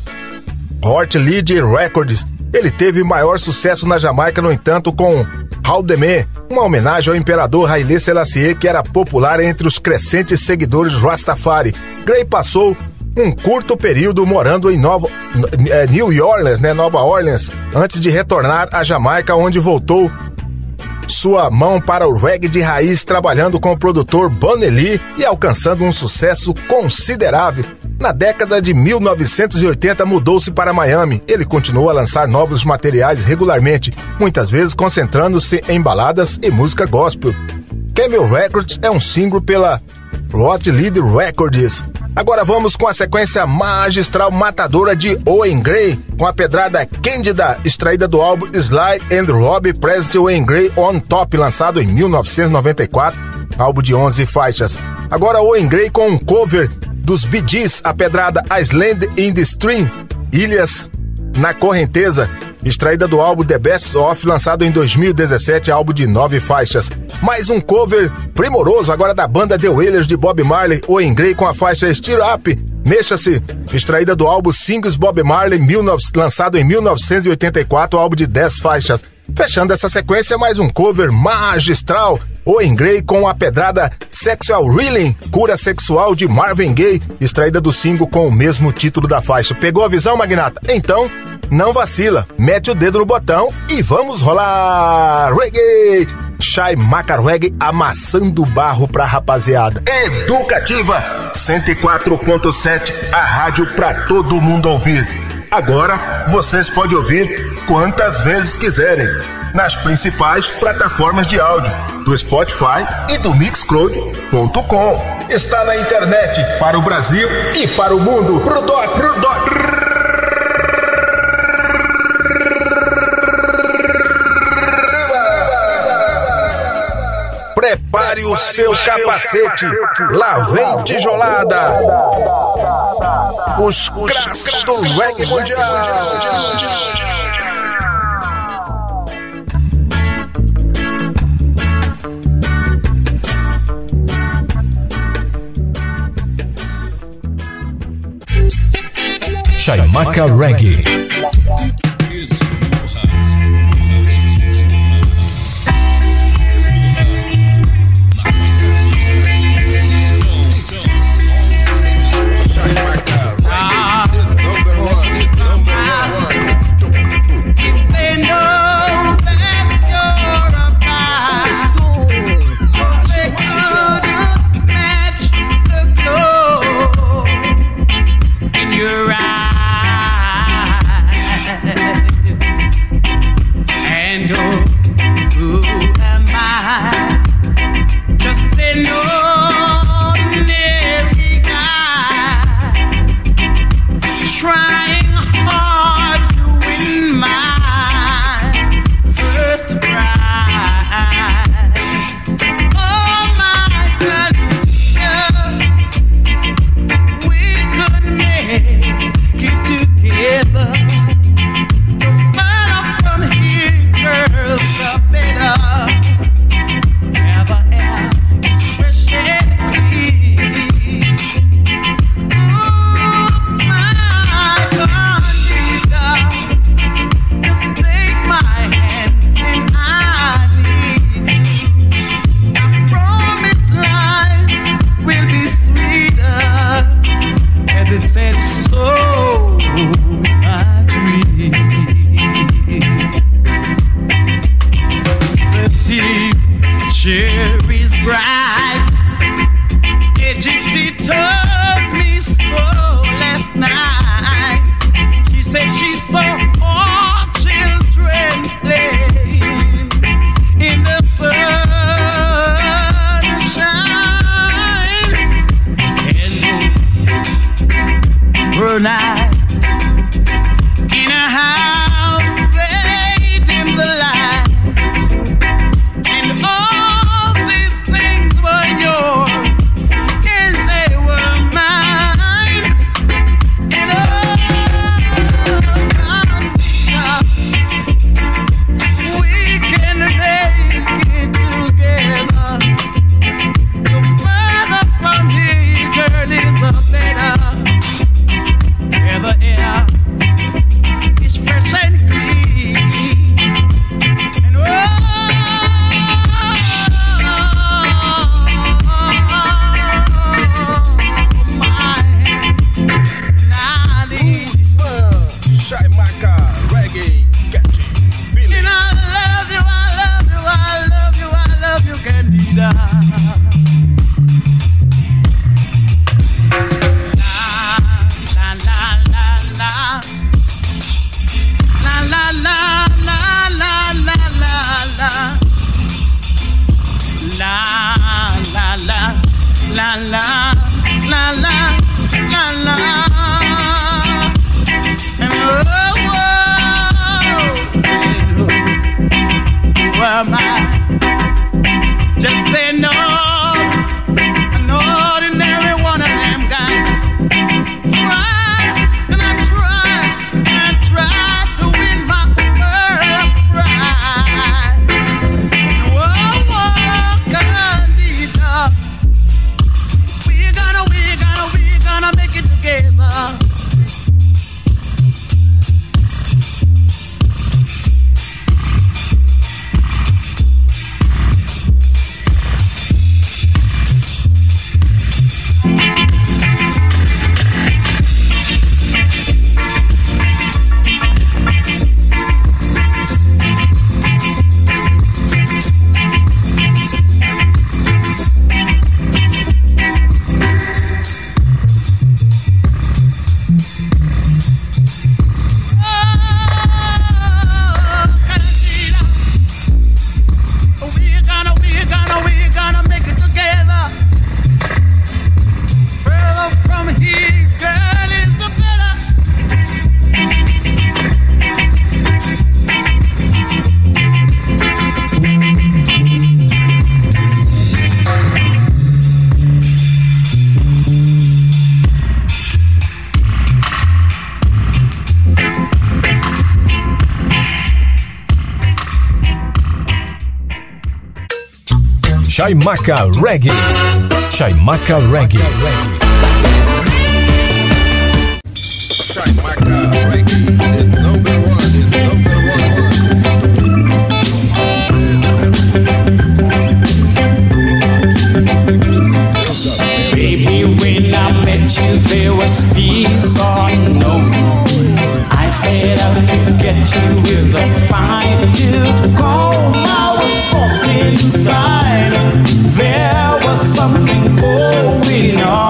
Hort Lead Records. Ele teve maior sucesso na Jamaica, no entanto, com Haldemé, uma homenagem ao imperador Haile Selassie, que era popular entre os crescentes seguidores Rastafari. Gray passou um curto período morando em Nova, é, New Orleans, né, Nova Orleans, antes de retornar à Jamaica, onde voltou sua mão para o reggae de raiz, trabalhando com o produtor Lee e alcançando um sucesso considerável. Na década de 1980 mudou-se para Miami. Ele continuou a lançar novos materiais regularmente, muitas vezes concentrando-se em baladas e música gospel. Camel Records é um single pela Rot Lead Records. Agora vamos com a sequência magistral matadora de Owen Gray, com a pedrada Cândida, extraída do álbum Sly and Robbie Presley Owen Gray On Top, lançado em 1994, álbum de 11 faixas. Agora Owen Gray com um cover dos Bee Gees, a pedrada Island in the Stream, Ilhas na Correnteza, extraída do álbum The Best Of, lançado em 2017, álbum de nove faixas. Mais um cover primoroso agora da banda The Wailers de Bob Marley, ou em Grey com a faixa Stir Up, Mexa-se, extraída do álbum Singles Bob Marley, 19, lançado em 1984, álbum de 10 faixas. Fechando essa sequência, mais um cover magistral, Owen Gray com a pedrada Sexual Reeling, cura sexual de Marvin Gaye, extraída do single com o mesmo título da faixa. Pegou a visão, Magnata? Então, não vacila, mete o dedo no botão e vamos rolar! Reggae! Shai Macarweg amassando barro pra rapaziada. Educativa 104.7, a rádio pra todo mundo ouvir. Agora vocês podem ouvir quantas vezes quiserem nas principais plataformas de áudio do Spotify e do Mixcloud.com. Está na internet para o Brasil e para o mundo. Pro doc, pro doc. Prepare o seu capacete. Lá vem tijolada. Os craques do reggae mundial. Chaimaca Reggae. Shaimaka Reggae. Shaimaka Reggae. Reggae. Baby, when I met you, there was peace on no said I could get you with a fine dude call. I was soft inside. There was something going on.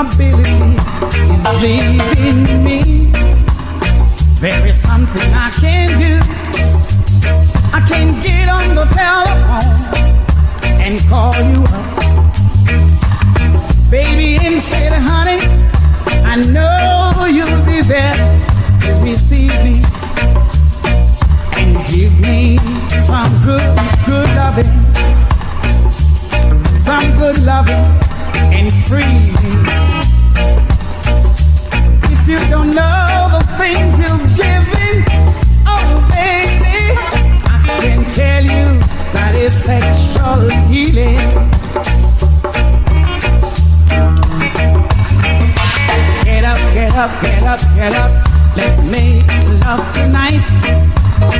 Ability is leaving me, there is something I can do. I can get on the telephone and call you up, baby, and say, honey, I know you'll be there to receive me and give me some good, good loving, some good loving and free. If you don't know the things you've oh baby, I can tell you that is sexual healing. Get up, get up, get up, get up. Let's make love tonight.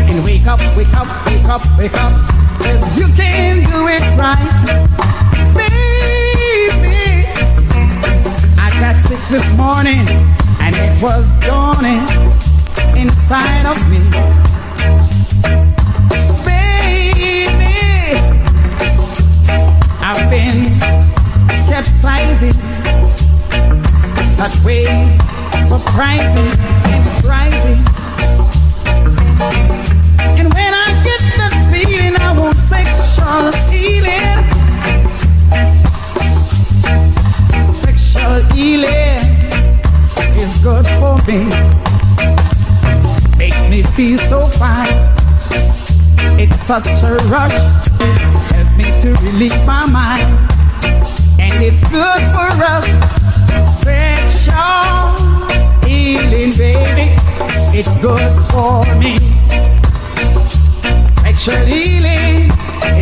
And wake up, wake up, wake up, wake up. Cause you can do it right. Baby, Got this morning and it was dawning inside of me. Baby, I've been capsizing that ways surprising it's rising. And when I get that feeling, I want sexual healing. For. Makes me feel so fine. It's such a rush. Help me to relieve my mind. And it's good for us. Sexual healing, baby. It's good for me. Sexual healing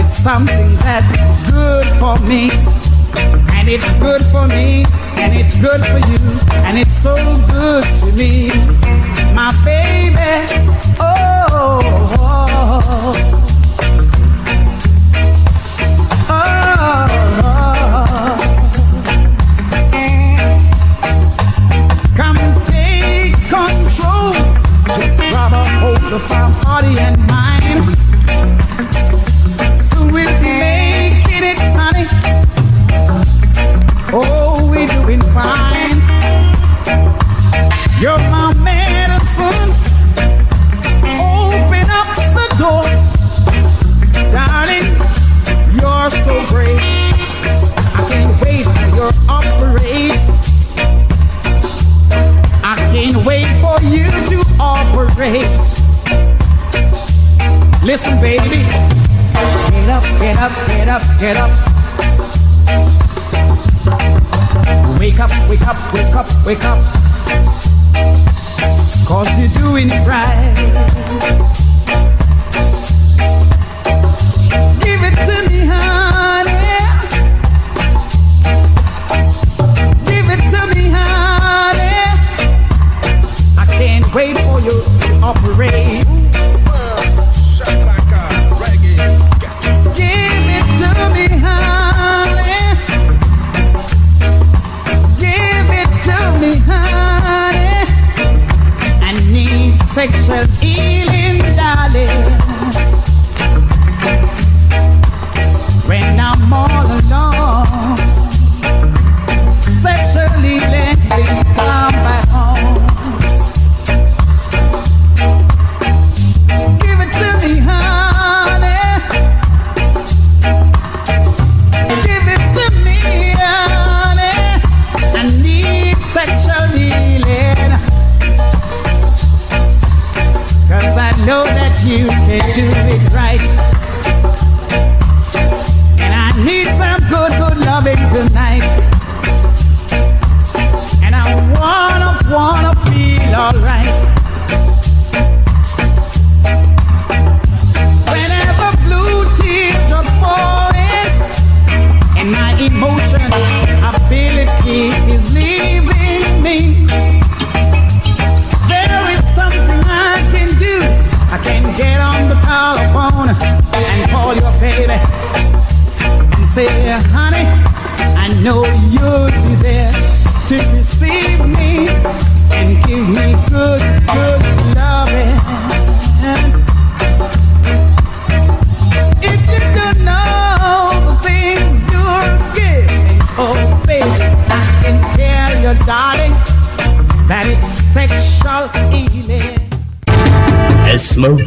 is something that's good for me. And it's good for me. And it's good for you. And it's so good to me. My baby. Oh. oh, oh, oh. Come take control. Just grab a hold of my body and mind. Listen, baby. Get up, get up, get up, get up. Wake up, wake up, wake up, wake up. Cause you're doing right. Give it to me, honey. Give it to me, honey. I can't wait for you to operate. Me, honey.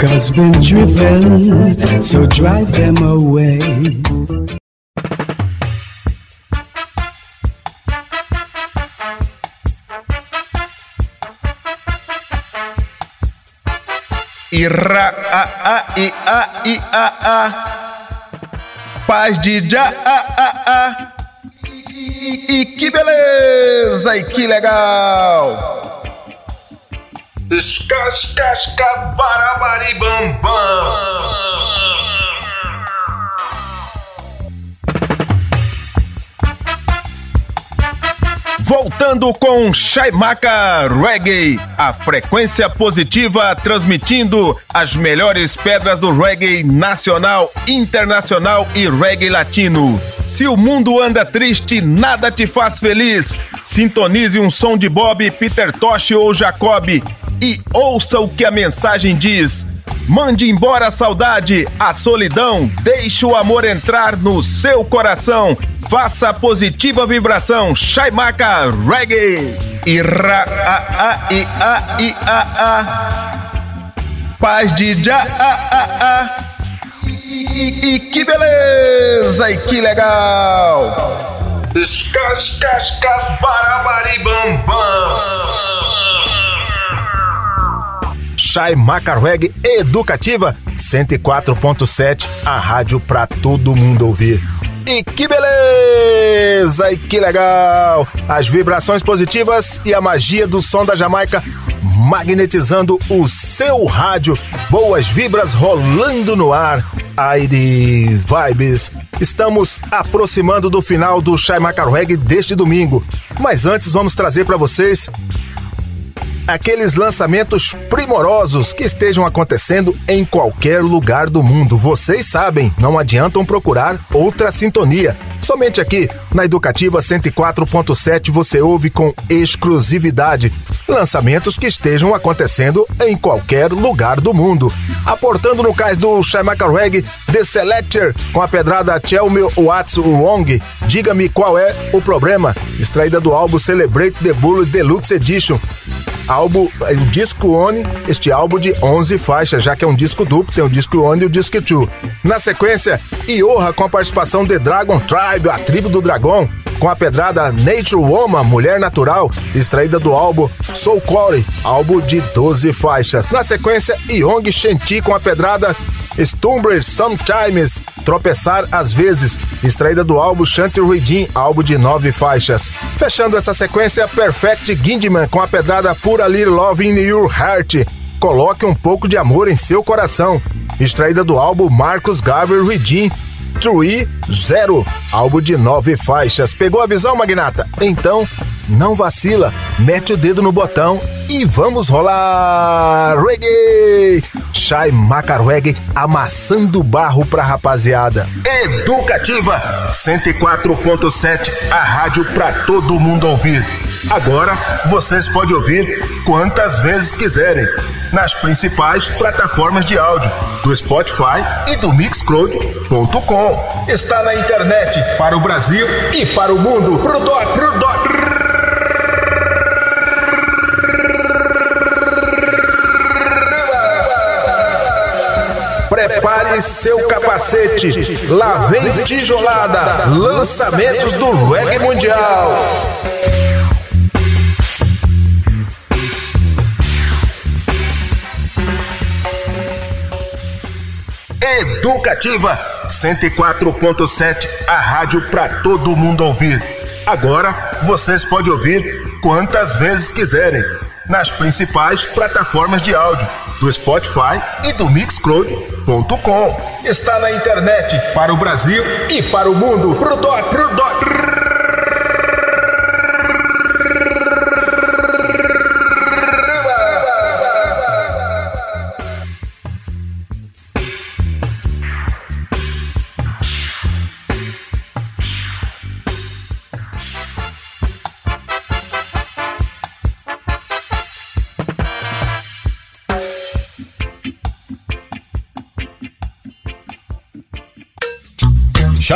Has been driven, so drive them away. Ira, a, a, i, a, i, a, a. Paz de já, a, a, a. E, e que beleza, e que legal. Escascasca, barabari, bam, bam. Voltando com Shaimaka Reggae, a frequência positiva transmitindo as melhores pedras do reggae nacional, internacional e reggae latino. Se o mundo anda triste, nada te faz feliz. Sintonize um som de Bob, Peter Tosh ou Jacob e ouça o que a mensagem diz. Mande embora a saudade, a solidão, deixe o amor entrar no seu coração. Faça a positiva vibração, Shaimaka Reggae. Ira, a, a, i, a, i, a, a. Paz de já, a, a, a. E, e que beleza, e que legal. Escascasca, barabari, bam, Chai Macarweg Educativa 104.7, a rádio pra todo mundo ouvir. E que beleza! E que legal! As vibrações positivas e a magia do som da Jamaica magnetizando o seu rádio. Boas vibras rolando no ar. Ai de vibes. Estamos aproximando do final do Chai Macarweg deste domingo. Mas antes vamos trazer para vocês aqueles lançamentos primorosos que estejam acontecendo em qualquer lugar do mundo. Vocês sabem, não adiantam procurar outra sintonia. Somente aqui na Educativa 104.7 você ouve com exclusividade lançamentos que estejam acontecendo em qualquer lugar do mundo. Aportando no cais do Shaimaka Reg, The Selector com a pedrada Tell Me What's Wrong, Diga-me qual é o problema, extraída do álbum Celebrate the Bull Deluxe Edition álbum, o disco One, este álbum de 11 faixas, já que é um disco duplo, tem o disco One e o disco Two. Na sequência, Ioha com a participação de Dragon Tribe, a tribo do dragão, com a pedrada Nature Woman, Mulher Natural, extraída do álbum Soul Core, álbum de 12 faixas. Na sequência, Yong Shanti com a pedrada Stumble Sometimes, Tropeçar às vezes, extraída do álbum Shanty Redeem, álbum de nove faixas. Fechando essa sequência, Perfect Gindman com a pedrada Pura Little Love in Your Heart. Coloque um pouco de amor em seu coração, extraída do álbum Marcos Garvey Redeem, True Zero, álbum de nove faixas. Pegou a visão, Magnata? Então, não vacila, mete o dedo no botão e vamos rolar reggae! Shai Macarweg amassando barro pra rapaziada. Educativa 104.7, a rádio pra todo mundo ouvir. Agora vocês podem ouvir quantas vezes quiserem nas principais plataformas de áudio do Spotify e do Mixcloud.com. Está na internet para o Brasil e para o mundo. Pro doc, pro. Prepare seu capacete. Lá vem tijolada. Lançamentos do reggae mundial. Educativa 104.7, a rádio para todo mundo ouvir. Agora vocês podem ouvir quantas vezes quiserem nas principais plataformas de áudio do Spotify e do Mixcloud.com. Está na internet para o Brasil e para o mundo. Pro doc,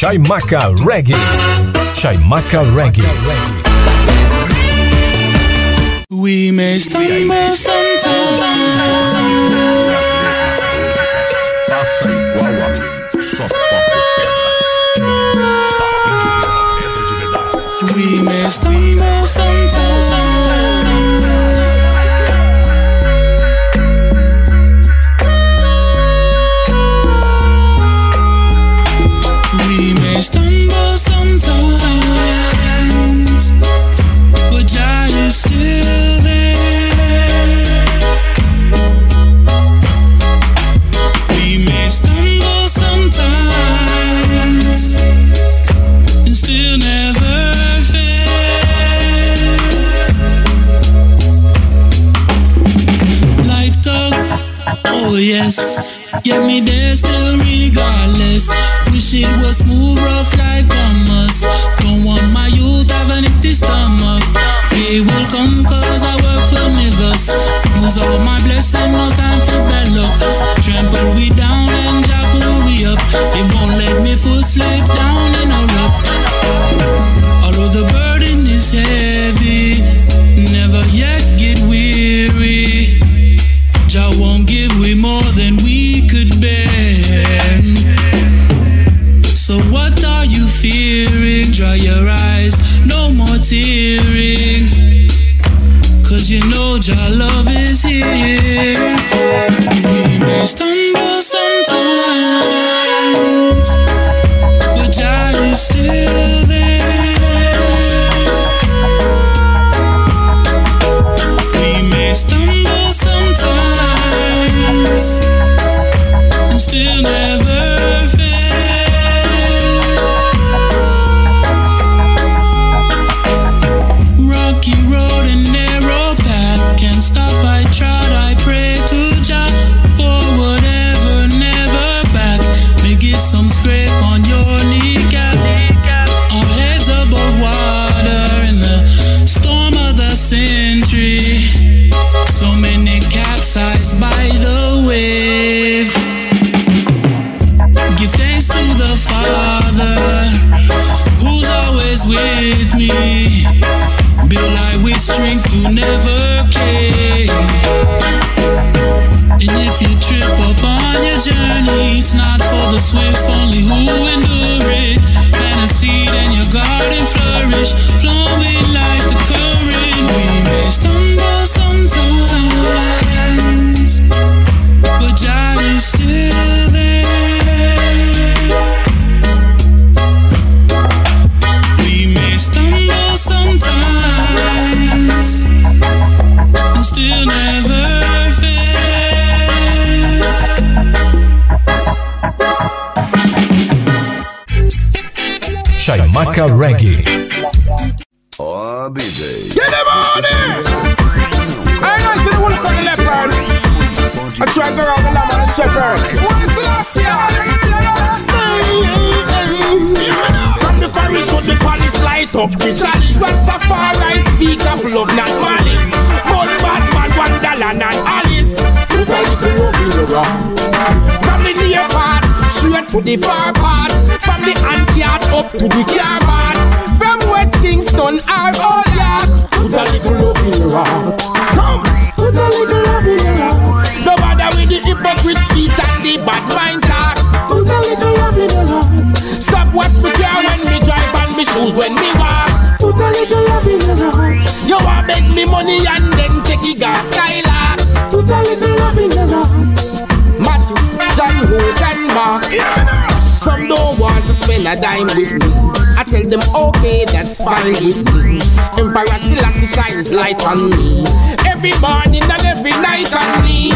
Chaimaca Reggae. Chaimaca Reggae. We may stumble sometimes. less. Get me there still regardless. Wish it was smooth, rough like commerce. Don't want my youth have an empty stomach. They will come cause I work for niggas. Use all my blessing, no time for bad luck. Trample we down and jack we up. It won't let me full slip down. Maca Reggae. Spend with me. I tell them, okay, that's fine with me. Emperor Selassie shines light on me. Every morning and every night on me.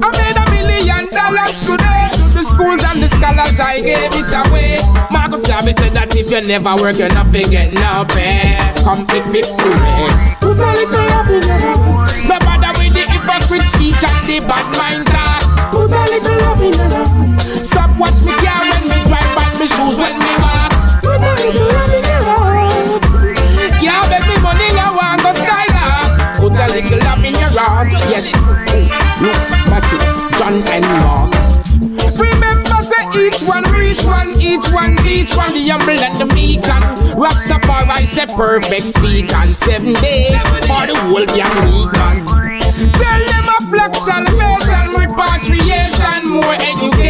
I made a million dollars today. To the schools and the scholars, I gave it away. Marcus Garvey said that if you never work, you're not get no pay. Come pick me pray. Put a little love in your heart. No bother with the hypocrite speech and the bad mind talk. Put a little love in your heart. Stop watch me car when me drive and me shoes when me walk. Little love in your heart. Yes. Look, John and Mark. Remember, say each one one, each one teach one, the humble and the meek and say perfect speak on seven days for the whole young week man. Tell them a black salvation, repatriation, more education.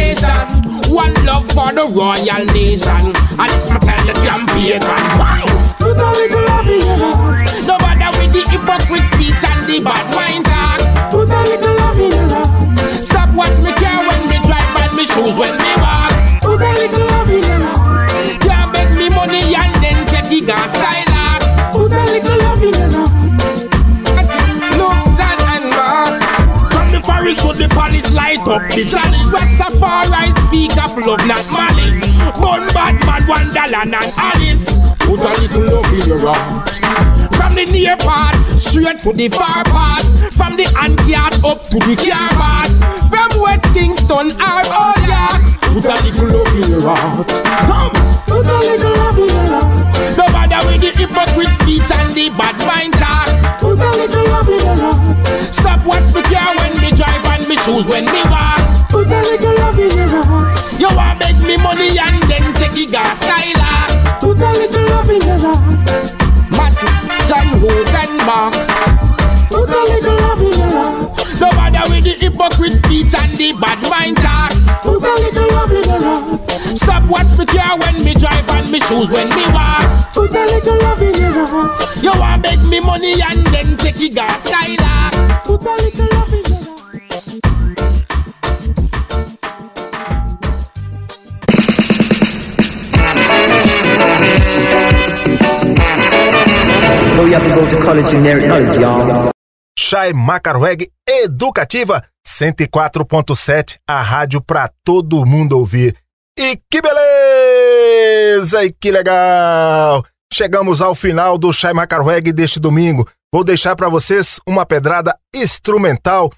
One love for the royal nation. And it's my tell the. Wow! Put a little love in your heart. No bother with the hypocrite speech and the bad mind talk. Put a little love in your heart. Stop watch me car when me drive and me shoes when me walk. Put a little love in your heart. Can't beg me money and then take the gas Skylark. From the palace, light up the chalice. Rastafari speak of love, not malice. Bun Batman, Wonderland and Alice. Put a little love in your heart. From the near part, straight to the far part. From the yard up to the car part. From West Kingston, our old yard. Put a little love in your heart. Come, put a little love in your heart. No bother with the hypocrite speech and the bad mind talk. Put a little love in your heart. Stop watch me car when me drive and me shoes when me walk. Put a little love in your heart. You want beg me money and then take it gas Skylark. Put a little love in your heart. Matthew, John, Hook and Mark. Put a little love in your heart. No bother with the hypocrite speech and the bad mind talk. Put a little love in your heart. Stop watch me car when me drive and me shoes when me walk. Put a little love in your heart. You want beg me money and then take it gas Skylark. Put a little love in your heart. No, you have to go to college knowledge, y'all. Macarweg Educativa 104.7, a rádio para todo mundo ouvir. E que beleza! E que legal! Chegamos ao final do Chai Macarweg deste domingo. Vou deixar para vocês uma pedrada instrumental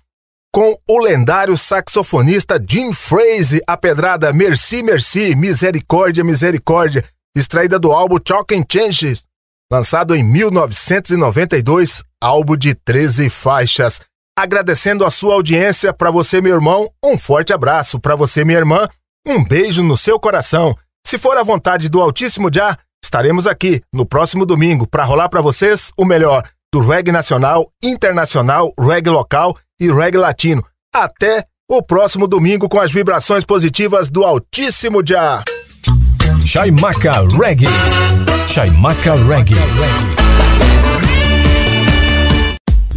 com o lendário saxofonista Jim Frazee, a pedrada Merci, Merci, Misericórdia, Misericórdia, extraída do álbum Chalk and Changes, lançado em 1992, álbum de 13 faixas. Agradecendo a sua audiência, para você, meu irmão, um forte abraço, para você, minha irmã, um beijo no seu coração. Se for a vontade do Altíssimo Já, estaremos aqui no próximo domingo para rolar para vocês o melhor do reggae nacional, internacional, reggae local e reggae latino. Até o próximo domingo com as vibrações positivas do Altíssimo Já. Chaimaca Reggae. Chaimaca Reggae.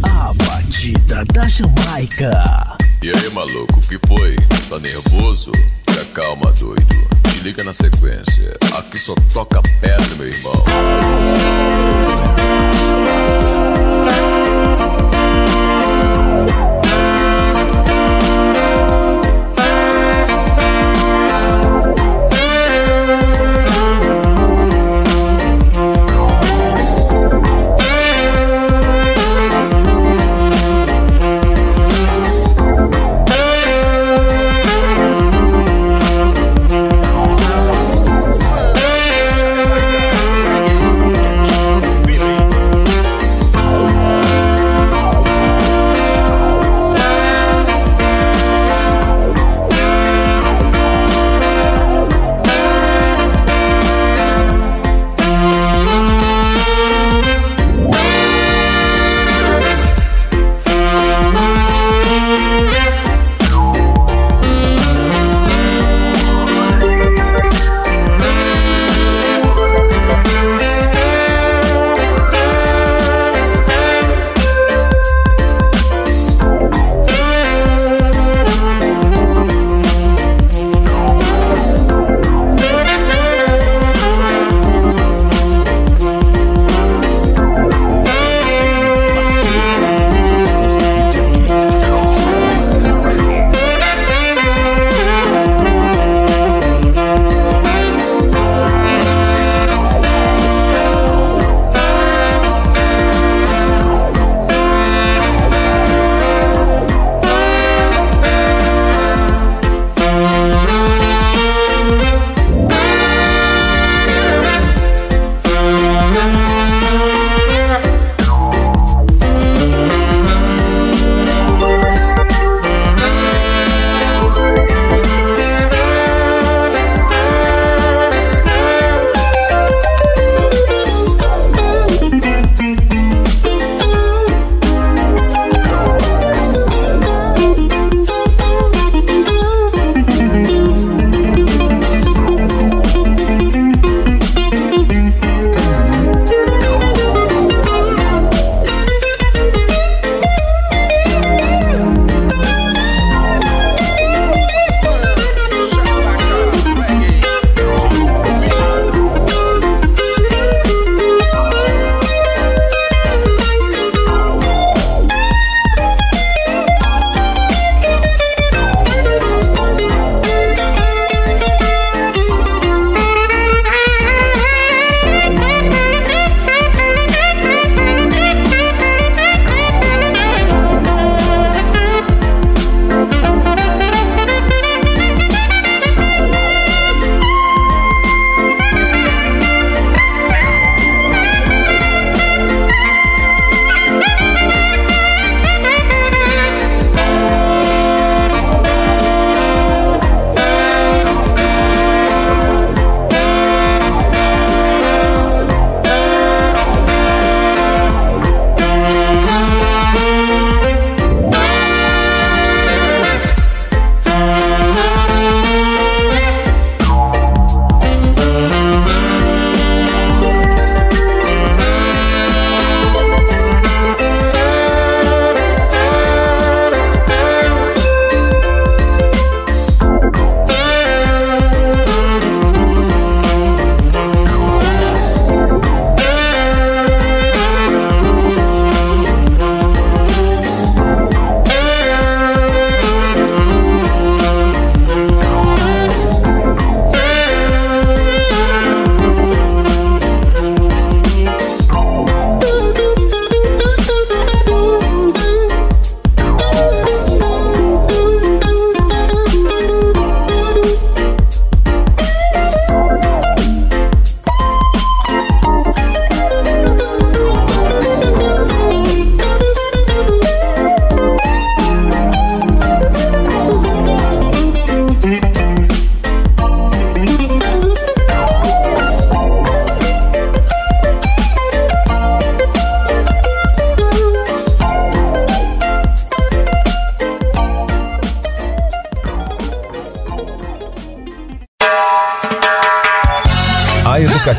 A batida da Jamaica. E aí, maluco, que foi? Tá nervoso? Se acalma, doido. Te liga na sequência. Aqui só toca pedra, meu irmão.